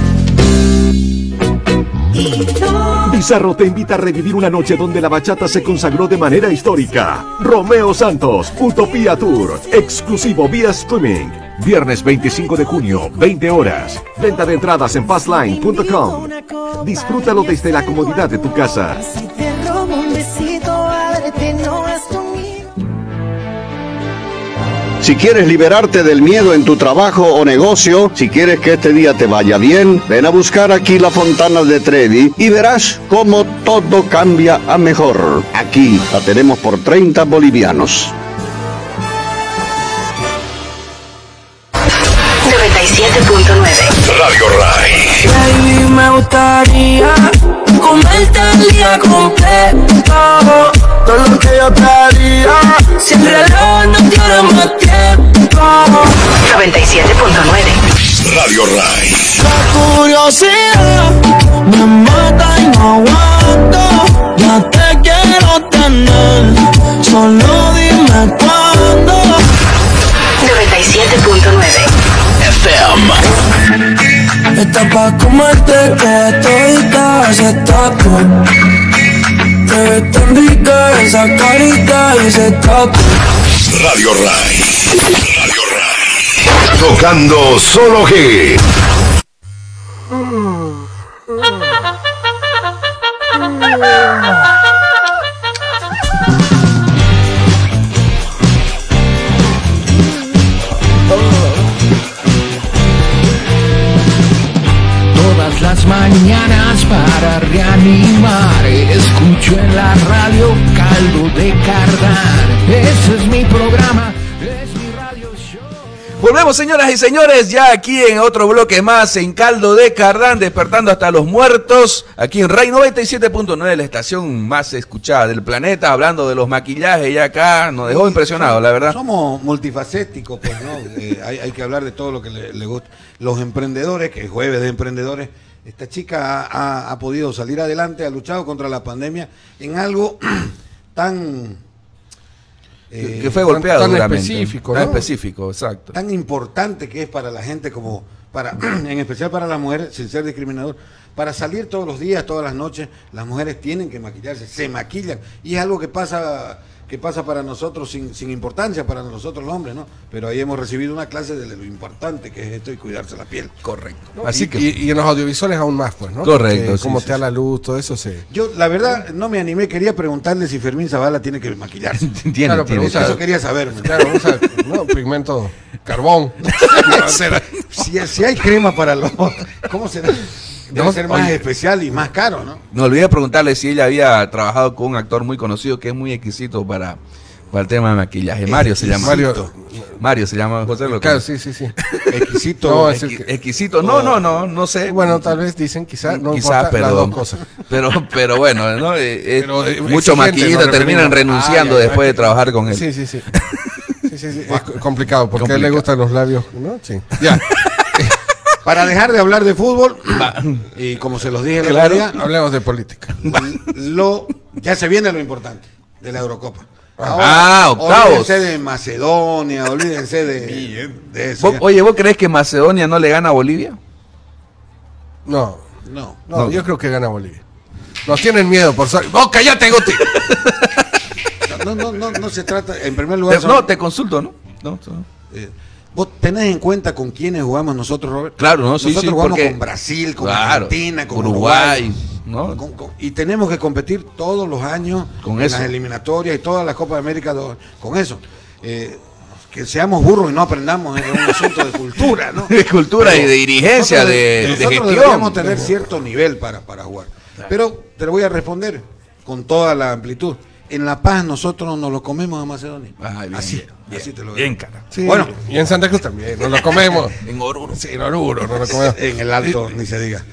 Bizarro te invita a revivir una noche donde la bachata se consagró de manera histórica. Romeo Santos, Utopía Tour, exclusivo vía streaming. Viernes 25 de junio, 20 horas. Venta de entradas en fastline.com. Disfrútalo desde la comodidad de tu casa. Si te robo un besito, ábrete, no Si quieres liberarte del miedo en tu trabajo o negocio, si quieres que este día te vaya bien, ven a buscar aquí la Fontana de Trevi y verás cómo todo cambia a mejor. Aquí la tenemos por 30 bolivianos. 97.9 Radio Ray. Baby, me gustaría comerte el día completo. Todo lo que yo te haría. Si el reloj no tiene más tiempo. 97.9 Radio Ray. La curiosidad me mata y no aguanto. Ya te quiero tener. Solo dime cuándo. 97.9 FM. Está pa' comerte que todita se taco Te ves tan rica esa carita y ese taco Radio Ray. Radio Ray. Tocando solo G. Escucho en la radio caldo de cardán. Ese es mi programa, es mi radio show. Volvemos, señoras y señores, ya aquí en otro bloque más en Caldo de Cardán, despertando hasta los muertos, aquí en Rey 97.9, la estación más escuchada del planeta, hablando de los maquillajes, ya acá nos dejó impresionado, la verdad. Somos multifacéticos, pues, ¿no? Eh, hay, hay que hablar de todo lo que le, le gusta. Los emprendedores, que es jueves de emprendedores, esta chica ha, ha- ha podido salir adelante, ha luchado contra la pandemia en algo tan... eh, que fue golpeado tan específico, Tan ¿no? específico, exacto. tan importante que es para la gente como para en especial para las mujeres sin ser discriminador para salir todos los días todas las noches las mujeres tienen que maquillarse se maquillan y es algo que pasa que pasa para nosotros sin, sin importancia para nosotros los hombres no pero ahí hemos recibido una clase de lo importante que es esto y cuidarse la piel correcto ¿no? Así y, que- y- y en los audiovisuales aún más, pues, ¿no? Correcto, sí, Cómo sí, te da la luz, todo eso se. yo la verdad no me animé quería preguntarle si Fermín Zavala tiene que maquillarse Tiene, Claro, pero tiene. usa- eso quería saber ¿me Claro, usa ¿no? pigmento carbón. Si, si hay crema para los cómo será debe No, ser más oye. especial y más caro no Me olvidé preguntarle si ella había trabajado con un actor muy conocido que es muy exquisito para, para el tema de maquillaje. Mario se llama. Mario- Mario se llama José. Lo Claro, sí, sí, sí. exquisito No, es que- exquisito. No, no, no, no sé. Bueno, tal vez dicen quizá, no Quizá, importa, pero, pero, pero bueno, ¿no? Eh, eh, Pero, eh, muchos maquillistas terminan renunciando Ah, ya, ya. después de trabajar con él. Sí, sí, sí. Sí, sí, sí. Es co- complicado porque a él le gustan los labios, ¿no? Sí. Ya. Para dejar de hablar de fútbol, y como se los dije el Claro, otro día, hablemos de política. lo, ya se viene lo importante de la Eurocopa. Ah, octavos. Olvídense de Macedonia, olvídense de, de eso. ¿Vos- ya. oye, ¿vos crees que Macedonia no le gana a Bolivia? No, No. no, No. yo creo que gana Bolivia. Nos tienen miedo por ser. ¡Oh, cállate, Guti! No, no, no, no se trata, en primer lugar, Te- son- no, te consulto, ¿no? No, no. eh, vos tenés en cuenta con quiénes jugamos nosotros, Robert. Claro, no, sí, Nosotros sí, jugamos porque- con Brasil, con Claro, Argentina, con Uruguay, Uruguay. ¿no? Con- con- y tenemos que competir todos los años Con en eso. las eliminatorias y todas las Copas de América con eso. Eh, que seamos burros y no aprendamos es un asunto de cultura, ¿no? De cultura y de dirigencia, nosotros de, de nosotros gestión. deberíamos tener cierto nivel para, para jugar. Pero te lo voy a responder con toda la amplitud. En La Paz nosotros nos lo comemos a Macedonia. Ay, bien, así, bien, así te lo bien, digo. cara. Sí, Bueno. y en Santa Cruz también, nos lo comemos. En Oruro. Sí, en Oruro, nos lo comemos. En el alto, ni se diga.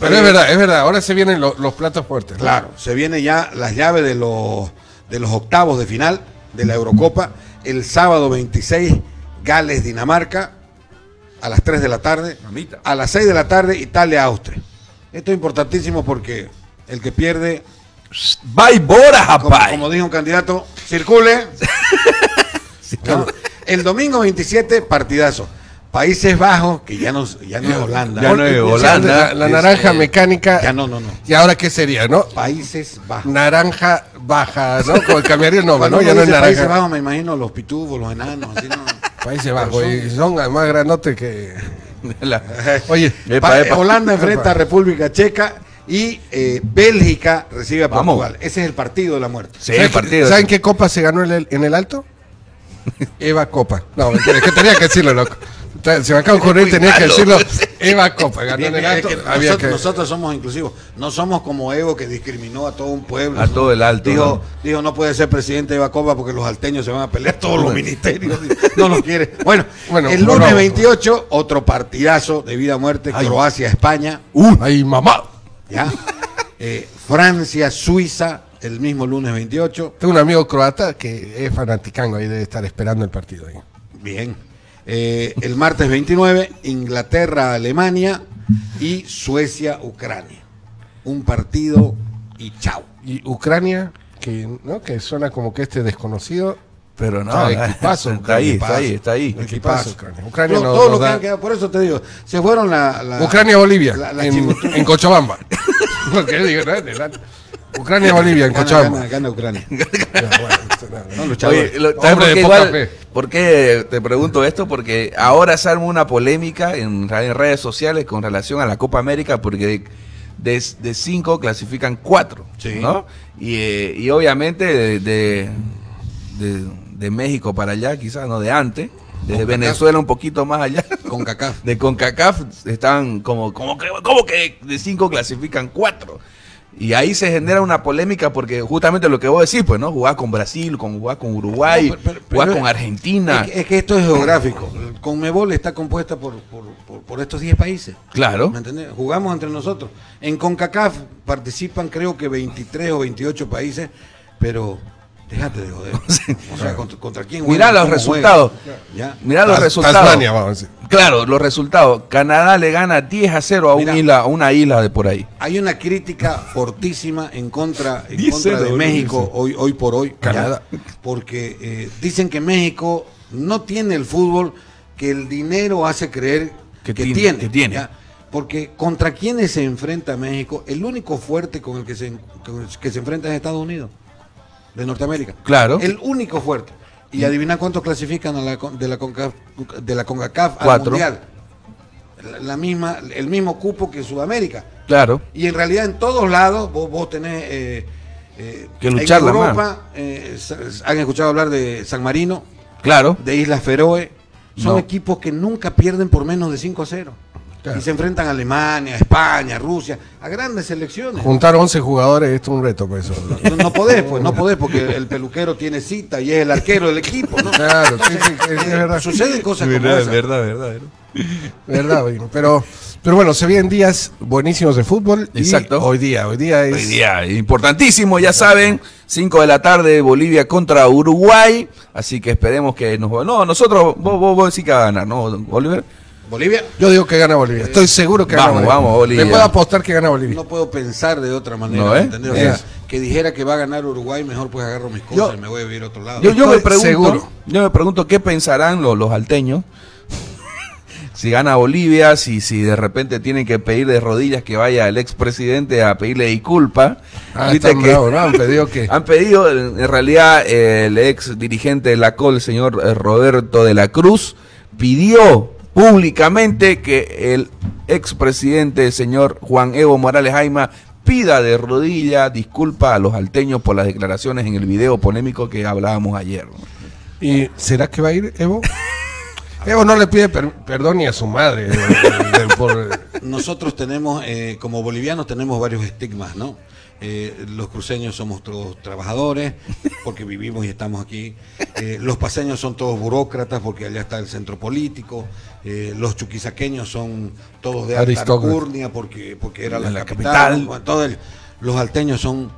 Pero es verdad, es verdad, ahora se vienen lo- los platos fuertes. ¿no? Claro, se viene ya las llaves de los, de los octavos de final de la Eurocopa. El sábado 26, Gales, Dinamarca, a las 3 de la tarde. Mamita. A las 6 de la tarde, Italia, Austria. Esto es importantísimo porque el que pierde, Bye, Bora, como, como dijo un candidato, circule. ¿No? El domingo 27, partidazo. Países Bajos, que ya no, ya no es Holanda. Ya no es Holanda. La, la es, naranja mecánica. Ya no, no, no. ¿Y ahora qué sería, no? Países Bajos. Naranja baja, ¿no? Como cambiaría el nombre, ¿no? Ya no es dice Países naranja. Bajos, me imagino los pitufos, los enanos, así no. Países Bajos. Y son más grandotes que. La- Oye, Epa, Pa- epa. Holanda enfrenta a República Checa y eh, Bélgica recibe a Vamos. Portugal. Ese es el partido de la muerte. Sí, ¿saben, el qué- partido. ¿saben qué copa se ganó en el, en el alto? Eva Copa. No, mentira, es que tenía que decirlo, loco. Se me acaba de tenía que decirlo. Eva Copa ganó Bien, en el es alto. que había nosotros, que- nosotros somos inclusivos. No somos como Evo que discriminó a todo un pueblo. A ¿no? todo el alto, Dijo, ¿no? dijo, no puede ser presidente de Bacopa porque los alteños se van a pelear todos los ministerios. No lo quiere. Bueno, Bueno, el lunes no. 28, otro partidazo de vida o muerte. Croacia, España. ¡Ay, mamá! ¿Ya? Eh, Francia, Suiza, el mismo lunes 28. Tengo un amigo croata que es fanaticango ahí debe estar esperando el partido. ahí. Bien. Eh, el martes 29, Inglaterra, Alemania y Suecia, Ucrania. Un partido y chao. Y Ucrania, que, ¿no? que suena como que este desconocido. Pero no, equipazo, está ahí, equipazo. está ahí, está ahí. Equipazo, Ucrania. Que han quedado, por eso te digo, se fueron la... la- Ucrania-Bolivia, en, en Cochabamba. Digo. Ucrania-Bolivia, en Gana, Cochabamba. gana, gana Ucrania. Bueno, no. Oye, lo- Hombre ¿sabes por qué poca igual- fe. por qué te pregunto esto? Porque ahora se arma una polémica en, redes sociales con relación a la Copa América, porque de, de, de cinco clasifican cuatro, Sí. ¿no? Y, eh, y obviamente de, de, de- de México para allá, quizás, no de antes, desde Venezuela un poquito más allá. Con CACAF. De CONCACAF están como, como, que, como que de cinco clasifican cuatro. Y ahí se genera una polémica porque justamente lo que vos decís, pues, ¿no? Jugar con Brasil, con, jugar con Uruguay, No, pero- pero- jugar pero con Argentina. Es que, es que esto es geográfico. Conmebol está compuesta por, por, por- por estos 10 países. Claro. ¿Me entendés? Jugamos entre nosotros. En CONCACAF participan creo que 23 o 28 países, pero déjate de joder. O sea, ¿contra, contra quién Mirá los ¿Cómo resultados. juegan? Ya. Mirá los resultados. Tasmania, vamos a decir. Claro, los resultados. Canadá le gana 10 a 0 a, un Mira. isla, a una isla de por ahí. Hay una crítica fortísima en contra, en contra de México hoy, hoy por hoy. ya, Canadá. porque eh, dicen que México no tiene el fútbol que el dinero hace creer Que que, tiene, tiene. que tiene. ya. Porque contra quienes se enfrenta México, el único fuerte con el que se, con el que se enfrenta es Estados Unidos, de Norteamérica. Claro. El único fuerte. Y adivina cuántos clasifican a la, de la CONCACAF, de la CONCACAF al. Mundial. La, la misma, el mismo cupo que Sudamérica. Claro. Y en realidad en todos lados vos, vos tenés... eh, eh, Que lucharla En. Europa eh, han escuchado hablar de San Marino, Claro. de Islas Feroe. Son No. equipos que nunca pierden por menos de 5 a 0. Claro. Y se enfrentan a Alemania, a España, a Rusia, a grandes selecciones. Juntar 11 jugadores, esto es un reto, pues eso. No, no podés, pues, no podés, porque el peluquero tiene cita y es el arquero del equipo, ¿no? Claro, sí, sí, es, es verdad. Suceden cosas como verdad, esas. verdad, verdad. Verdad, bueno, pero, pero bueno, se vienen días buenísimos de fútbol. y Exacto. hoy día, hoy día es. Hoy día, importantísimo, ya saben, 5 de la tarde, Bolivia contra Uruguay, así que esperemos que nos... No, nosotros, vos, vos, vos decís que va a ganar, ¿no, Oliver? Bolivia, Yo digo que gana Bolivia. Estoy seguro que Vamos, gana Bolivia. vamos, Bolivia. Le puedo apostar que gana Bolivia. no puedo pensar de otra manera, No, ¿eh? ¿entendés? O sea, Es. que dijera que va a ganar Uruguay, mejor pues agarro mis cosas Yo- y me voy a vivir a otro lado. Yo, yo me Estoy pregunto, seguro. yo me pregunto qué pensarán los, los alteños si gana Bolivia, si, si de repente tienen que pedir de rodillas que vaya el expresidente a pedirle disculpa. Ah, que- bravos, ¿no? Han pedido que. Han pedido, en realidad, eh, el ex dirigente de la COL, el señor eh, Roberto de la Cruz, pidió públicamente que el expresidente, el señor Juan Evo Morales Jaima, pida de rodilla disculpa a los alteños por las declaraciones en el video polémico que hablábamos ayer. ¿Y será que va a ir Evo? Evo no le pide per- perdón ni a su madre. de- de- de- por- Nosotros tenemos, eh, como bolivianos, tenemos varios estigmas, ¿no? Eh, los cruceños somos todos trabajadores, porque vivimos y estamos aquí. Eh, los paseños son todos burócratas, porque allá está el centro político. Eh, los chuquisaqueños son todos de alta alcurnia, porque, porque era la, capital. capital. Bueno, todo el- los alteños son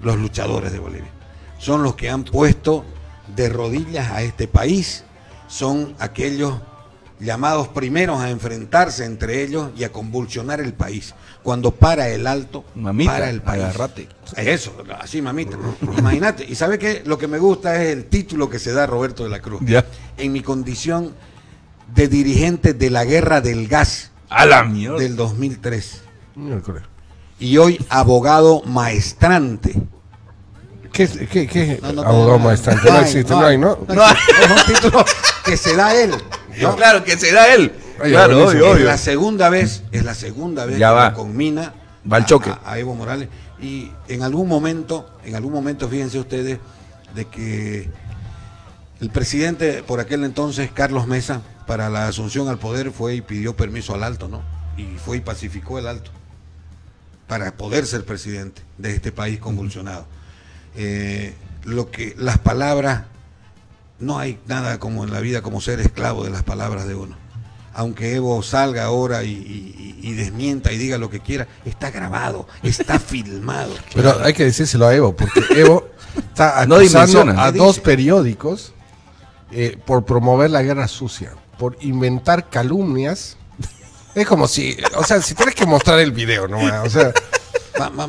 los luchadores de Bolivia. Son los que han puesto de rodillas a este país. Son aquellos llamados primeros a enfrentarse entre ellos y a convulsionar el país. Cuando para el alto, Mamita, para el país. agárrate. Eso, así mamita. Imagínate. Y sabe que lo que me gusta es el título que se da a Roberto de la Cruz. Ya. En mi condición de dirigente de la guerra del gas A la mierda. del 2003. Miércoles. Y hoy abogado maestrante. ¿Qué, qué, qué? No, no, abogado no, maestrante? No, hay, existe, no hay, ¿no? No, es un título que se da él. ¿No? Claro, que se da él. Oye, claro, buenísimo. obvio, Es la segunda vez, es la segunda vez Ya que va. lo conmina Va a- choque. A, a Evo Morales. Y en algún momento, en algún momento, fíjense ustedes, de que el presidente por aquel entonces, Carlos Mesa, para la asunción al poder fue y pidió permiso al alto, ¿no? Y fue y pacificó el alto para poder ser presidente de este país convulsionado. Eh, lo que las palabras no hay nada como en la vida como ser esclavo de las palabras de uno. Aunque Evo salga ahora y, y- y desmienta y diga lo que quiera, está grabado, está filmado. Pero hay que decírselo a Evo, porque Evo está No acusando a ¿Qué dos periódicos eh, por promover la guerra sucia, por inventar calumnias. Es como si, o sea, si tienes que mostrar el video, ¿no? O sea,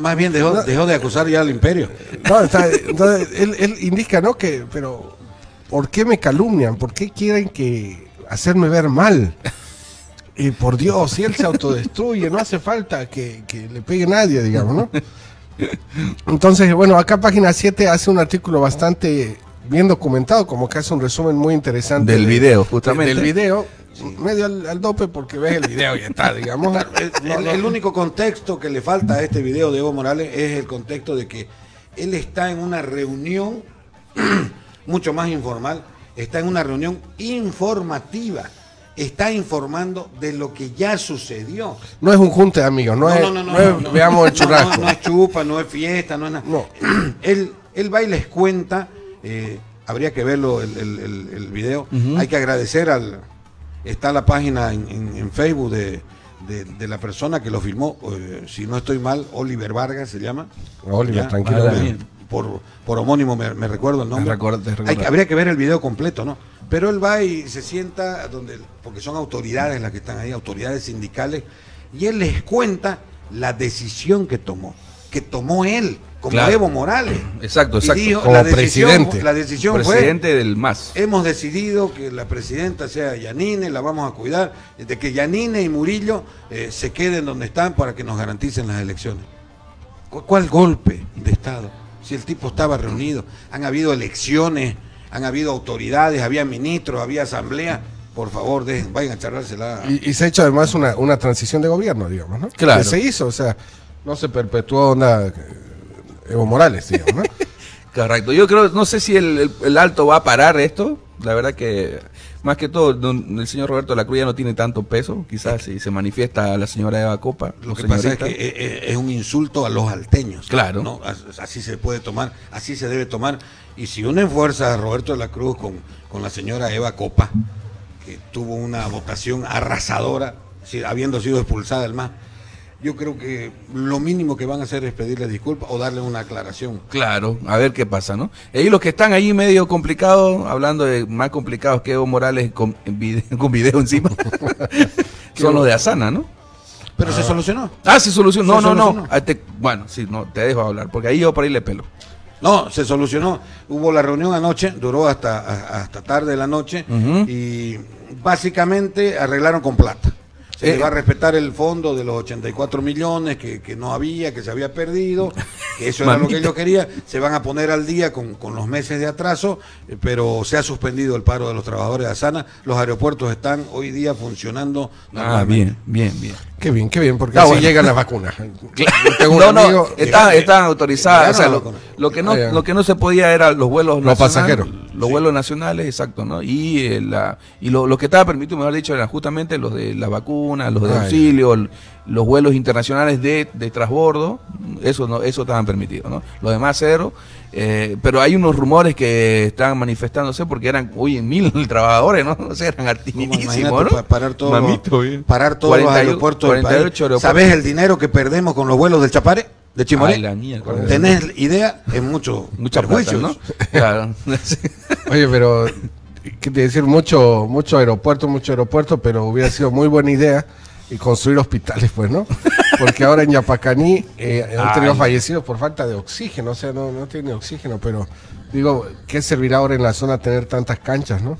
más bien dejó, dejó de acusar ya al imperio. no, está- entonces, él, él indica, ¿no? Que, pero, ¿por qué me calumnian? ¿Por qué quieren que hacerme ver mal? Y por Dios, si él se autodestruye, no hace falta que, que le pegue nadie, digamos, ¿no? Entonces, bueno, acá página 7 hace un artículo bastante bien documentado, como que hace un resumen muy interesante. Del de- video, justamente. Del video, medio al, al dope porque ves el video y está, digamos. El, No, el- no. el único contexto que le falta a este video de Evo Morales es el contexto de que él está en una reunión mucho más informal está en una reunión informativa. Está informando de lo que ya sucedió. No es un junte de amigos, no, es, no es veamos el no, churrasco. No, no es chupa, no es fiesta, no es nada. él, él va y les cuenta, eh, habría que verlo el, el- el- el video. Hay que agradecer al. Está la página en, en- en Facebook de, de- de la persona que lo filmó, eh, si no estoy mal, Oliver Vargas se llama. Oliver, Ya, tranquilo. ah, bien. Por, por homónimo me, recuerdo el nombre. Hay habría que ver el video completo, ¿no? Pero él va y se sienta donde, porque son autoridades las que están ahí, autoridades sindicales, y él les cuenta la decisión que tomó, que tomó él, como Claro. Evo Morales. Exacto, Y exacto. dijo, Como la decisión, presidente. La decisión Presidente fue, del MAS. hemos decidido que la presidenta sea Yanine, la vamos a cuidar, de que Yanine y Murillo eh, se queden donde están para que nos garanticen las elecciones. ¿Cu- ¿Cuál golpe de Estado? Si el tipo estaba reunido, han habido elecciones, han habido autoridades, había ministros, había asamblea. Por favor, dejen, vayan a charlársela. Y, y se ha hecho además una, una transición de gobierno, digamos, ¿no? Claro. Que se hizo, o sea, no se perpetuó onda eh, Evo Morales, digamos, ¿no? Correcto. Yo creo, no sé si el, el- el alto va a parar esto. La verdad que, más que todo, don- el señor Roberto la Cruz ya no tiene tanto peso. Quizás si se manifiesta la señora Eva Copa. Lo que pasa es que eh, eh, es un insulto a los alteños. Claro. ¿no? As- Así se puede tomar, así se debe tomar. Y si unen fuerza a Roberto de la Cruz con, con la señora Eva Copa, que tuvo una votación arrasadora, habiendo sido expulsada del MAS, yo creo que lo mínimo que van a hacer es pedirle disculpas o darle una aclaración. Claro, a ver qué pasa, ¿no? Y los que están ahí medio complicados, hablando de más complicados que Evo Morales con, en vide- con video encima, son los de Asana, ¿no? Pero se solucionó. Ah, se solucionó. No, Se no, no. Ah, te- bueno, sí, no, te dejo hablar, porque ahí yo por ahí le pelo. No, se solucionó. Hubo la reunión anoche, duró hasta, a- hasta tarde de la noche y básicamente arreglaron con plata. Se Eh. le va a respetar el fondo de los 84 millones que, que no había, que se había perdido, que eso era lo que ellos querían. Se van a poner al día con, con los meses de atraso, eh, pero se ha suspendido el paro de los trabajadores de Asana. Los aeropuertos están hoy día funcionando Ah, normalmente. bien, bien, bien. Qué bien, qué bien, porque así bueno. llegan las vacunas. Tengo No, no, amigo- está- están autorizadas. O sea, lo, lo que no, lo que no se podía era los vuelos Los pasajeros. Los vuelos nacionales, exacto, ¿no? Y eh, la y lo, lo que estaba permitido, mejor dicho, eran justamente los de la vacuna, los de ya. auxilio, los vuelos internacionales de, de transbordo, eso no, eso estaban permitidos, ¿no? Los demás cero. eh, pero hay unos rumores que estaban manifestándose porque eran, uy, mil trabajadores, ¿no? O sea, eran Imagínate, ¿no? pa- parar todos los- Mamito, bien. parar todos los 48 aeropuertos del 48 país. aeropuertos. ¿Sabes el dinero que perdemos con los vuelos del Chapare? ¿De Chimoné? Ay, la mierda. ¿Tenés idea? Es mucho Mucha plata, perjuicios. ¿no? Claro. Oye, pero qué te decir mucho mucho aeropuerto, mucho aeropuerto, pero hubiera sido muy buena idea y construir hospitales, pues, ¿no? Porque ahora en Yapacaní eh, han tenido fallecidos por falta de oxígeno, o sea, no, no tiene oxígeno, pero digo, ¿qué servirá ahora en la zona tener tantas canchas, no?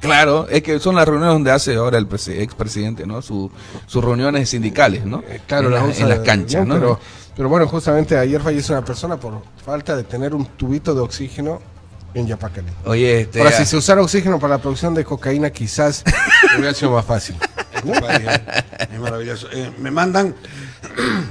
Claro, es que son las reuniones donde hace ahora el presi- expresidente, ¿no? Su- sus reuniones sindicales, ¿no? Eh, Claro, en, las la- usa en las de- canchas, ¿no? Pero, pero bueno, justamente ayer falleció una persona por falta de tener un tubito de oxígeno en Yapacaní. Oye, este, Ahora, ah, si se usara oxígeno para la producción de cocaína, quizás hubiera sido más fácil. Este país es- maravilloso. Eh, me mandan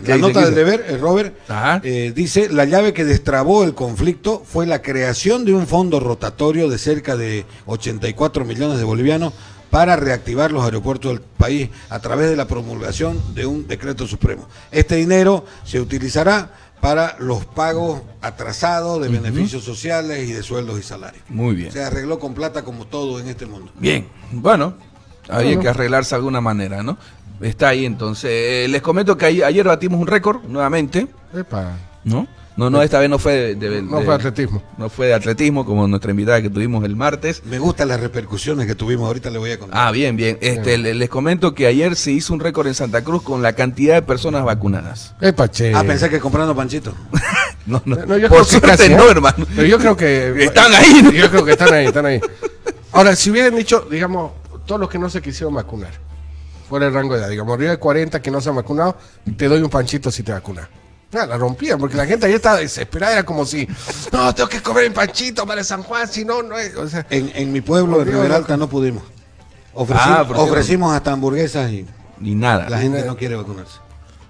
¿Qué la nota del deber, eh, Robert. eh, dice, la llave que destrabó el conflicto fue la creación de un fondo rotatorio de cerca de 84 millones de bolivianos para reactivar los aeropuertos del país a través de la promulgación de un decreto supremo. Este dinero se utilizará para los pagos atrasados de beneficios sociales y de sueldos y salarios. Muy bien. Se arregló con plata como todo en este mundo. Bien, bueno, había que arreglarse de alguna manera, ¿no? Está ahí entonces. Eh, les comento que ayer batimos un récord nuevamente, Epa. ¿no? No, no, esta vez no fue de, de- No de- fue atletismo. No fue de atletismo, como nuestra invitada que tuvimos el martes. Me gustan las repercusiones que tuvimos, ahorita le voy a contar. Ah, bien, bien. Este, le- les comento que ayer se hizo un récord en Santa Cruz con la cantidad de personas vacunadas. Epa, che. Ah, pensé que comprando panchito. No, no, No, yo por creo que suerte casi, no, ¿eh? hermano. Pero yo creo que. Están ahí. Yo creo que están ahí, están ahí. Ahora, si hubieran dicho, digamos, todos los que no se quisieron vacunar, fuera el rango de edad, digamos, arriba de 40 que no se han vacunado, te doy un panchito si te vacunas. Ah, la rompían, porque la gente ahí estaba desesperada, era como si, no, tengo que comer el panchito para San Juan, si no, no es. O sea, En, en mi pueblo, en Volvió Rivera. Alta, no pudimos. Ofrecimos, Ah, ofrecimos hasta hamburguesas y Ni nada. la gente no quiere vacunarse.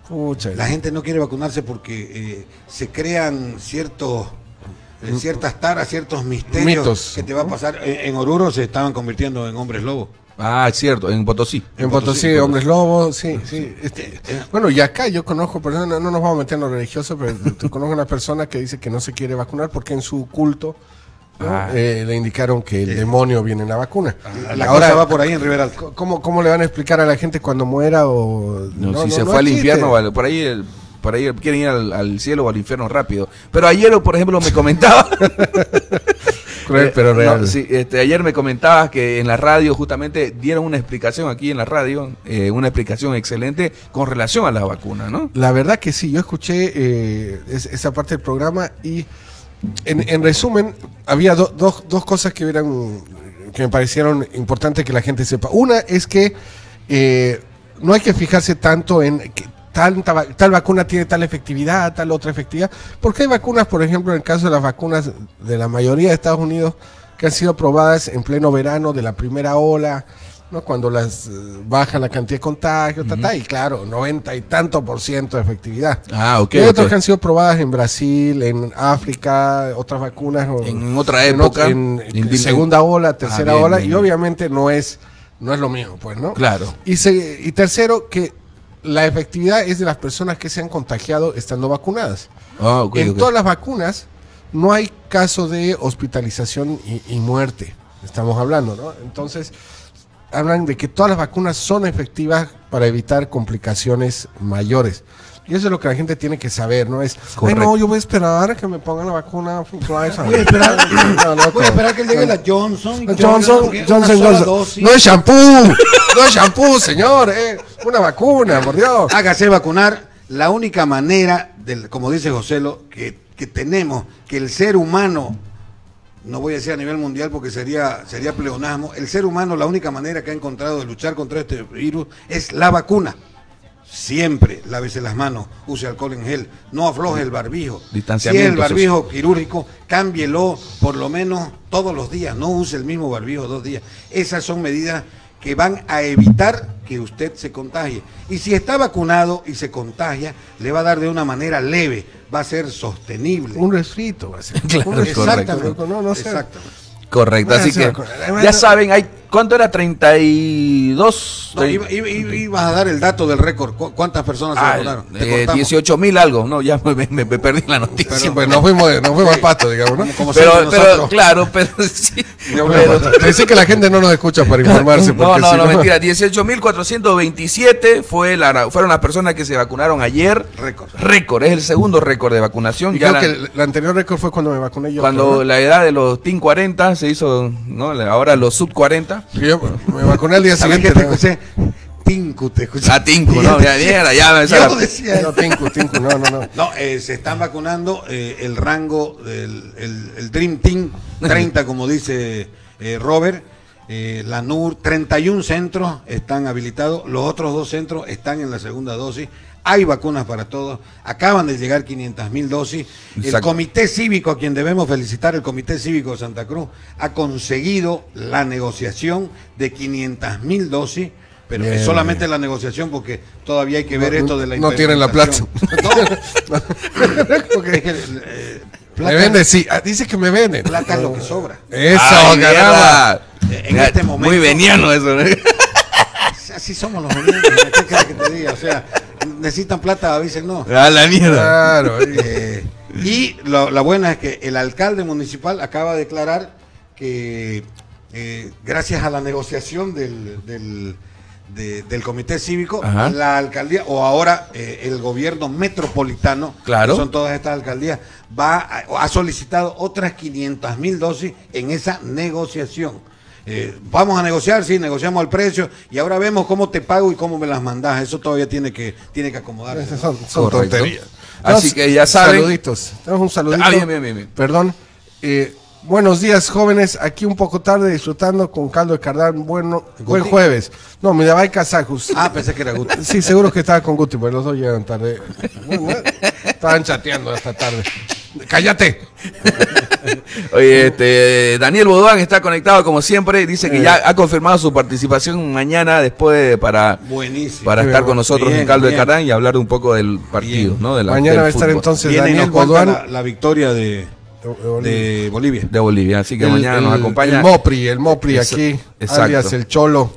pucha. La gente no quiere vacunarse porque eh, se crean ciertos eh, ciertas taras, ciertos misterios Mitos. que te va a pasar. En, en Oruro se estaban convirtiendo en hombres lobo. Ah, es cierto, en Potosí. En Potosí, hombres lobos, sí, sí. este, bueno, y acá yo conozco personas, no, no nos vamos a meter en lo religioso, pero conozco una persona que dice que no se quiere vacunar porque en su culto ¿no? Ah. Eh, le indicaron que el demonio viene en la vacuna. La cosa va por ahí en Rivera. ¿cómo, ¿Cómo le van a explicar a la gente cuando muera o No, si se fue al existe? infierno, vale, por ahí, el- por ahí quieren ir al, al cielo o al infierno rápido. Pero ayer, por ejemplo, me comentaba. Cruel, Eh, pero no, real. sí, este, ayer me comentabas que en la radio justamente dieron una explicación aquí en la radio, eh, una explicación excelente con relación a la vacuna, ¿no? La verdad que sí, yo escuché eh, es- esa parte del programa y en, en resumen había do- dos- dos cosas que eran que me parecieron importantes que la gente sepa. Una es que eh, no hay que fijarse tanto en tal vacuna tiene tal efectividad, tal otra efectividad, porque hay vacunas, por ejemplo, en el caso de las vacunas de la mayoría de Estados Unidos que han sido probadas en pleno verano de la primera ola, ¿no? cuando las eh, baja la cantidad de contagios, ta, ta, y claro, 90 y tanto por ciento de efectividad. Ah, ok, Y hay otras que han sido probadas en Brasil, en África, otras vacunas. o- En otra época. En, En- en segunda ola, tercera Ah, bien, ola, bien, y bien. obviamente no es, no es lo mismo, pues, ¿no? Claro. Y, se- y tercero, que la efectividad es de las personas que se han contagiado estando vacunadas. Ah, en todas las vacunas no hay caso de hospitalización y, y muerte, estamos hablando, ¿no? Entonces, hablan de que todas las vacunas son efectivas para evitar complicaciones mayores. Y eso es lo que la gente tiene que saber, ¿no? Es, ay, Correcto. no, yo voy a esperar a que me pongan la vacuna. Voy Voy a esperar, voy a esperar que llegue la Johnson. La Johnson, Johnson, Johnson. No es shampoo, no es shampoo, señor, eh. Una vacuna, por Dios. Hágase vacunar. La única manera, del, como dice Joselo, que, que tenemos que el ser humano, no voy a decir a nivel mundial porque sería, sería pleonasmo, el ser humano la única manera que ha encontrado de luchar contra este virus es la vacuna. Siempre lávese las manos, use alcohol en gel, no afloje el barbijo. Si es el barbijo quirúrgico, cámbielo por lo menos todos los días, no use el mismo barbijo dos días. Esas son medidas que van a evitar que usted se contagie. Y si está vacunado y se contagia, le va a dar de una manera leve, va a ser sostenible. Un resfrito va a ser. Claro, Un resfrito, Exactamente. No, no sé. Exactamente. Correcto, así sí, que ya saben, hay ¿cuánto era? 32 No, iba- iba- iba- ibas a dar el dato del récord. ¿Cu- ¿Cuántas personas se Ah, vacunaron? Te eh, cortamos. 18 mil algo, no, ya me, me- me perdí la noticia. Sí, pues nos fuimos, nos fuimos al pasto, digamos, ¿no? Como pero, pero claro, pero sí. Decir que la gente no nos escucha para informarse. No, no, si no, mentira. 18.427 fue la, fueron las personas que se vacunaron ayer. Récord. Récord, es el segundo récord de vacunación. Y Ya creo la- que el, el anterior récord fue cuando me vacuné yo. cuando ¿no? la edad de los TIN 40 se hizo, ¿no? Ahora los sub 40. Yo me vacuné al día ¿Sabes siguiente. qué te ¿no? escuché? Tinku, te escuché. Ah, Tinku, no, ya, mierda, ya Yo sale- decía No, Tinku, Tinku, no, no, no. No, eh, se están vacunando eh, el rango del el, el Dream Team 30, como dice eh, Robert. Eh, la NUR, 31 centros están habilitados, los otros dos centros están en la segunda dosis. Hay vacunas para todos. Acaban de llegar 500 mil dosis. El Exacto. Comité Cívico, a quien debemos felicitar, el Comité Cívico de Santa Cruz, ha conseguido la negociación de 500 mil dosis. Pero Bien, es solamente la negociación porque todavía hay que ver No, esto de la no tienen la plata. No, es que, eh, Me vende, sí. Ah, dice que me venden. Plata es lo que sobra. Eso, Ay, caramba. En este momento- Muy veniano eso, ¿no? Así somos los gobiernos. ¿Qué quieres que te diga? O sea, necesitan plata, avisen no. A la mierda. Claro. Eh, y lo- la buena es que el alcalde municipal acaba de declarar que eh, gracias a la negociación del, del, de- del comité cívico, Ajá. la alcaldía, o ahora eh, el gobierno metropolitano, Claro. que son todas estas alcaldías, va a- ha solicitado otras 500 mil dosis en esa negociación. Eh, vamos a negociar, sí, negociamos el precio y ahora vemos cómo te pago y cómo me las mandas. Eso todavía tiene que, tiene que acomodarse. Esas son, tonterías. Así que ya saben. Saluditos. Tenemos un saludito. Ah, bien, bien, bien. Perdón. Eh, buenos días, jóvenes. Aquí un poco tarde disfrutando con caldo de cardán. Bueno, buen jueves. No, Mirabay Kazajus. Ah, pensé que era Guti. Sí, seguro que estaba con Guti, porque los dos llegan tarde. Bueno, Estaban chateando hasta tarde. ¡Cállate! Oye, este, Daniel Bodoán está conectado como siempre. Dice que Eh. ya ha confirmado su participación mañana después de- para, Buenísimo. para estar con nosotros Bien, en Caldo de bien. Cardán y hablar un poco del partido, Bien. ¿no? De la- Mañana del va a estar entonces Daniel la, la victoria de, de Bolivia. De Bolivia, así que El- mañana nos acompaña. El Mopri, el Mopri aquí, exacto. alias el Cholo.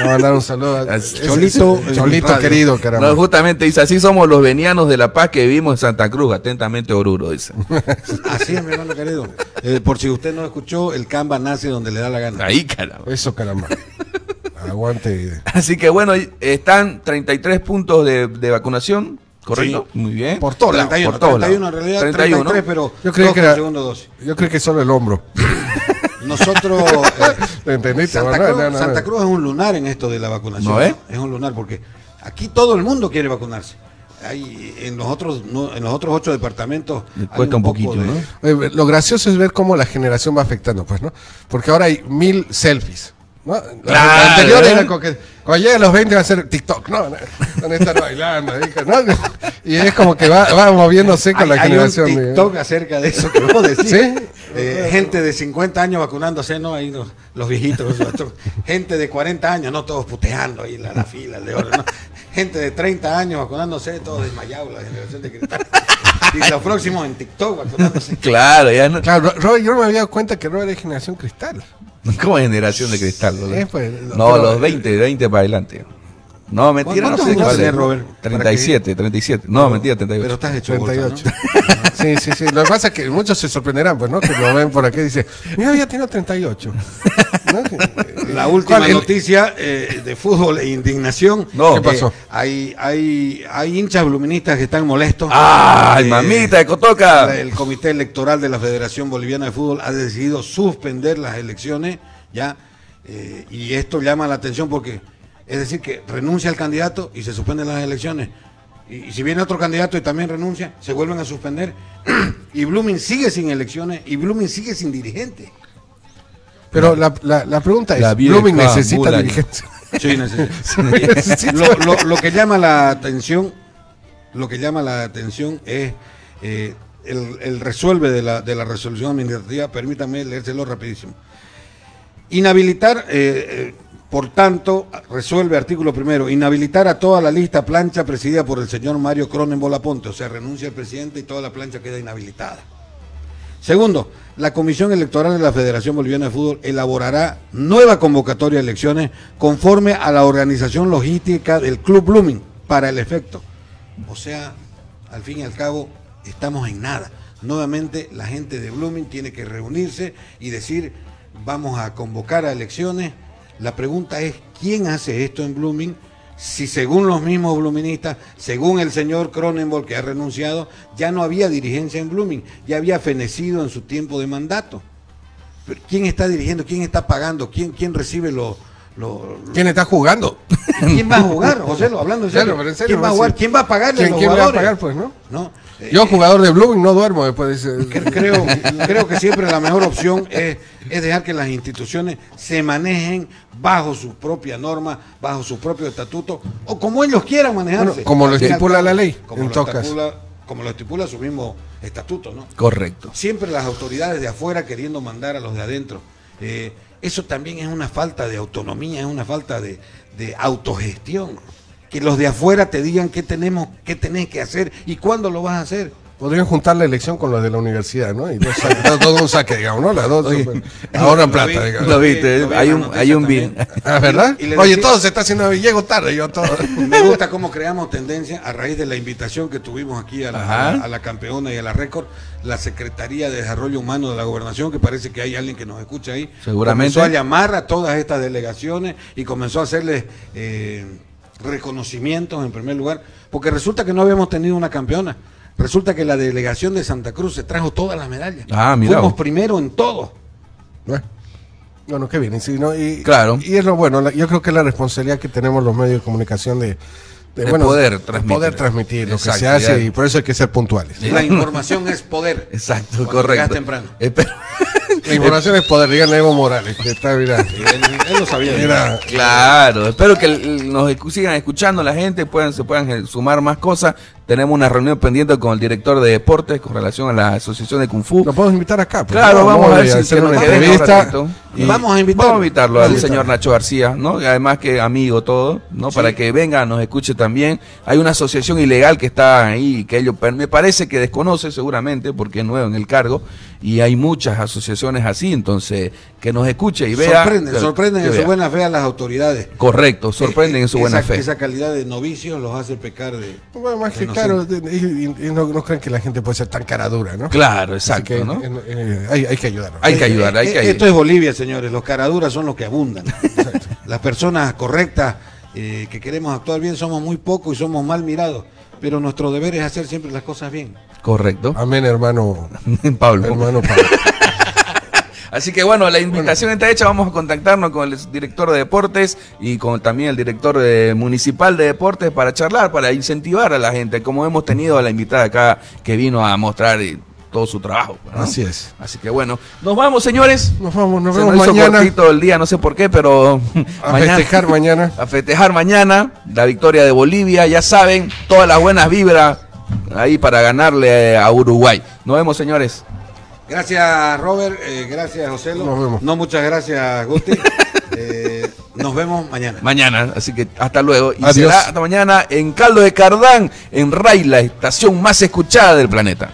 A mandar un saludo. Es- Cholito, es- Cholito querido, caramba. No, justamente dice, así somos los venianos de La Paz que vivimos en Santa Cruz, atentamente Oruro, dice. Así es, mi hermano querido. Eh, por si usted no escuchó, el Canva nace donde le da la gana. Ahí, caramba. Eso, caramba. Aguante. Así que bueno, están 33 puntos de, de vacunación, ¿correcto? Muy bien. Por todos lados. 31, Por todos 31 lados. en realidad, 31. 33, pero Yo creí dos que era- segunda dosis. Yo creo que solo el hombro. Nosotros, eh. Santa, Cruz, no, no, no. Santa Cruz es un lunar en esto de la vacunación. ¿No es? Es un lunar porque aquí todo el mundo quiere vacunarse. Hay, en los otros no- en los otros ocho departamentos Le cuesta un poquito, de- ¿no? Eh, Lo gracioso es ver cómo la generación va afectando, pues, ¿no? Porque ahora hay mil selfies. ¿No? La- la Claro, anterior ¿eh? era como que cuando lleguen los 20 va a ser TikTok, ¿no? Van a estar bailando, ¿no? Y es como que va, va moviéndose con Hay, la hay generación. un de- TikTok acerca de eso que vos decís. ¿Sí? Eh, gente de 50 años vacunándose, ¿no? Ahí los, los viejitos. gente de 40 años, no todos puteando ahí la, la fila de oro, ¿no? Gente de 30 años vacunándose, todos desmayados, la generación de cristal. Y los próximos en TikTok vacunándose. Claro, ya no. Claro, Ro- yo no me había dado cuenta que Robert es generación cristal. ¿Cómo generación de cristal? ¿no? Eh, pues, no, los 20, 20 para adelante. No, mentira, no ¿Cuántos sé cuál es. tenés, Robert? 37, 37. No, mentira, 38. Pero estás hecho bolsa, 38. Sí, sí, sí. Lo que pasa es que muchos se sorprenderán, pues, ¿no? Que lo ven por aquí y dicen, mira, ya tiene 38. ¿No? ¿no? La última noticia eh, de fútbol e indignación. No. ¿Qué pasó? Eh, hay, hay, hay hinchas bluministas que están molestos. ¡Ay, Eh, mamita de Cotoca! El Comité Electoral de la Federación Boliviana de Fútbol ha decidido suspender las elecciones, ya, eh, y esto llama la atención porque, es decir, que renuncia el candidato y se suspenden las elecciones. Y, y si viene otro candidato y también renuncia, se vuelven a suspender. y Blooming sigue sin elecciones y Blooming sigue sin dirigente. Pero la, la, la pregunta es, La ¿Blooming necesita mula. dirigencia? Sí, necesita. Sí, necesita. lo, lo- lo que llama la atención, lo que llama la atención es eh, el, el resuelve de la, de la resolución administrativa, permítanme leérselo rapidísimo. Inhabilitar, eh, eh, por tanto, resuelve artículo primero, inhabilitar a toda la lista plancha presidida por el señor Mario Cronenbol Aponte, o sea, renuncia el presidente y toda la plancha queda inhabilitada. Segundo, la Comisión Electoral de la Federación Boliviana de Fútbol elaborará nueva convocatoria de elecciones conforme a la organización logística del Club Blooming para el efecto. O sea, al fin y al cabo, estamos en nada. Nuevamente, la gente de Blooming tiene que reunirse y decir, vamos a convocar a elecciones. La pregunta es, ¿quién hace esto en Blooming? Si según los mismos bluministas, según el señor Cronenberg que ha renunciado, ya no había dirigencia en Blooming, ya había fenecido en su tiempo de mandato. ¿Quién está dirigiendo? ¿Quién está pagando? ¿Quién, quién recibe los... ¿Quién está jugando? ¿Quién va a jugar? José, lo hablando en serio. Claro, pero en serio, ¿Quién va a jugar? ¿Quién va a pagarle ¿Quién, a los quién le va a jugadores? pagar, pues, no? No. Eh, Yo, jugador de Blooming, no duermo después de ese... creo, creo que siempre la mejor opción es, es dejar que las instituciones se manejen bajo su propia norma, bajo su propio estatuto, o como ellos quieran manejarse. Bueno, como lo estipula la ley, Como, en lo estipula, como lo estipula su mismo estatuto, ¿no? Correcto. Siempre las autoridades de afuera queriendo mandar a los de adentro. Eh, eso también es una falta de autonomía, es una falta de, de autogestión. Que los de afuera te digan qué tenemos, qué tenés que hacer y cuándo lo vas a hacer. Podrían juntar la elección con los de la universidad, ¿no? Y dos todo, un saque, digamos, ¿no? Las dos Oye, ahorran lo plata, vi, digamos. Lo viste, vi en hay la un, hay un bien. Ah, ¿verdad? Y Oye, decía- todo se está haciendo, llego tarde, yo todo. Me gusta cómo creamos tendencia a raíz de la invitación que tuvimos aquí a la, a la- a la campeona y a la récord, la Secretaría de Desarrollo Humano de la Gobernación, que parece que hay alguien que nos escucha ahí. Seguramente. Comenzó a llamar a todas estas delegaciones y comenzó a hacerles eh, reconocimientos en primer lugar, porque resulta que no habíamos tenido una campeona. Resulta que la delegación de Santa Cruz se trajo todas las medallas. Ah, mira Fuimos primero en todo. Bueno, Bueno, qué bien. y sí, ¿no? Y, Claro. Y es lo bueno, la- yo creo que es la responsabilidad que tenemos los medios de comunicación de, De poder transmitir. poder transmitir lo que se hace ya. y por eso hay que ser puntuales. La información es poder. Exacto, Cuando correcto. temprano. Eh, pero- La información es poder, díganle Evo Morales, que está, mira, Él, él lo sabía. mira, Claro, espero que nos sigan escuchando la gente, puedan, se puedan eh, sumar más cosas. Tenemos una reunión pendiente con el director de deportes con relación a la asociación de Kung Fu. Lo podemos invitar acá. pues, Claro, vamos, a ver si hacer una entrevista. y- Vamos a invitarlo. Vamos a invitarlo al señor. Nacho García, ¿no? Y además que amigo todo, ¿no? Para que venga, nos escuche también. Hay una asociación ilegal que está ahí, que ellos me parece que desconoce seguramente, porque es nuevo en el cargo, y hay muchas asociaciones así, entonces que nos escuche y vea. sorprenden, que- sorprenden que en su buena fe a las autoridades. Correcto, sorprenden en su buena esa, fe. Esa calidad de novicios los hace pecar de. Bueno, más que de claro, y, y no, no crean que la gente puede ser tan cara dura, ¿no? Claro, exacto, que, ¿no? eh, eh, hay, hay que ayudar. Hay que ayudar, hay que Eh, ayudar. Esto es Bolivia, señores. Los caraduras son los que abundan. Las personas correctas eh, que queremos actuar bien somos muy pocos y somos mal mirados. Pero nuestro deber es hacer siempre las cosas bien. Correcto. Amén, hermano. Pablo. Hermano Pablo. Así que bueno, la invitación está hecha. Vamos a contactarnos con el director de deportes y con también el director de- municipal de deportes para charlar, para incentivar a la gente, como hemos tenido a la invitada acá que vino a mostrar eh, todo su trabajo. ¿no? Así es. Así que bueno, nos vamos, señores. Nos vamos, nos Se vemos nos hizo mañana. cortito el día, no sé por qué, pero A festejar mañana. a festejar mañana la victoria de Bolivia. Ya saben, todas las buenas vibras ahí para ganarle a Uruguay. Nos vemos, señores. Gracias, Robert. eh, gracias, José. Nos vemos. No, muchas gracias, Gusti. Eh, nos vemos mañana. Mañana, así que hasta luego. Y Adiós. será hasta mañana en Caldo de Cardán, en RAI, la estación más escuchada del planeta.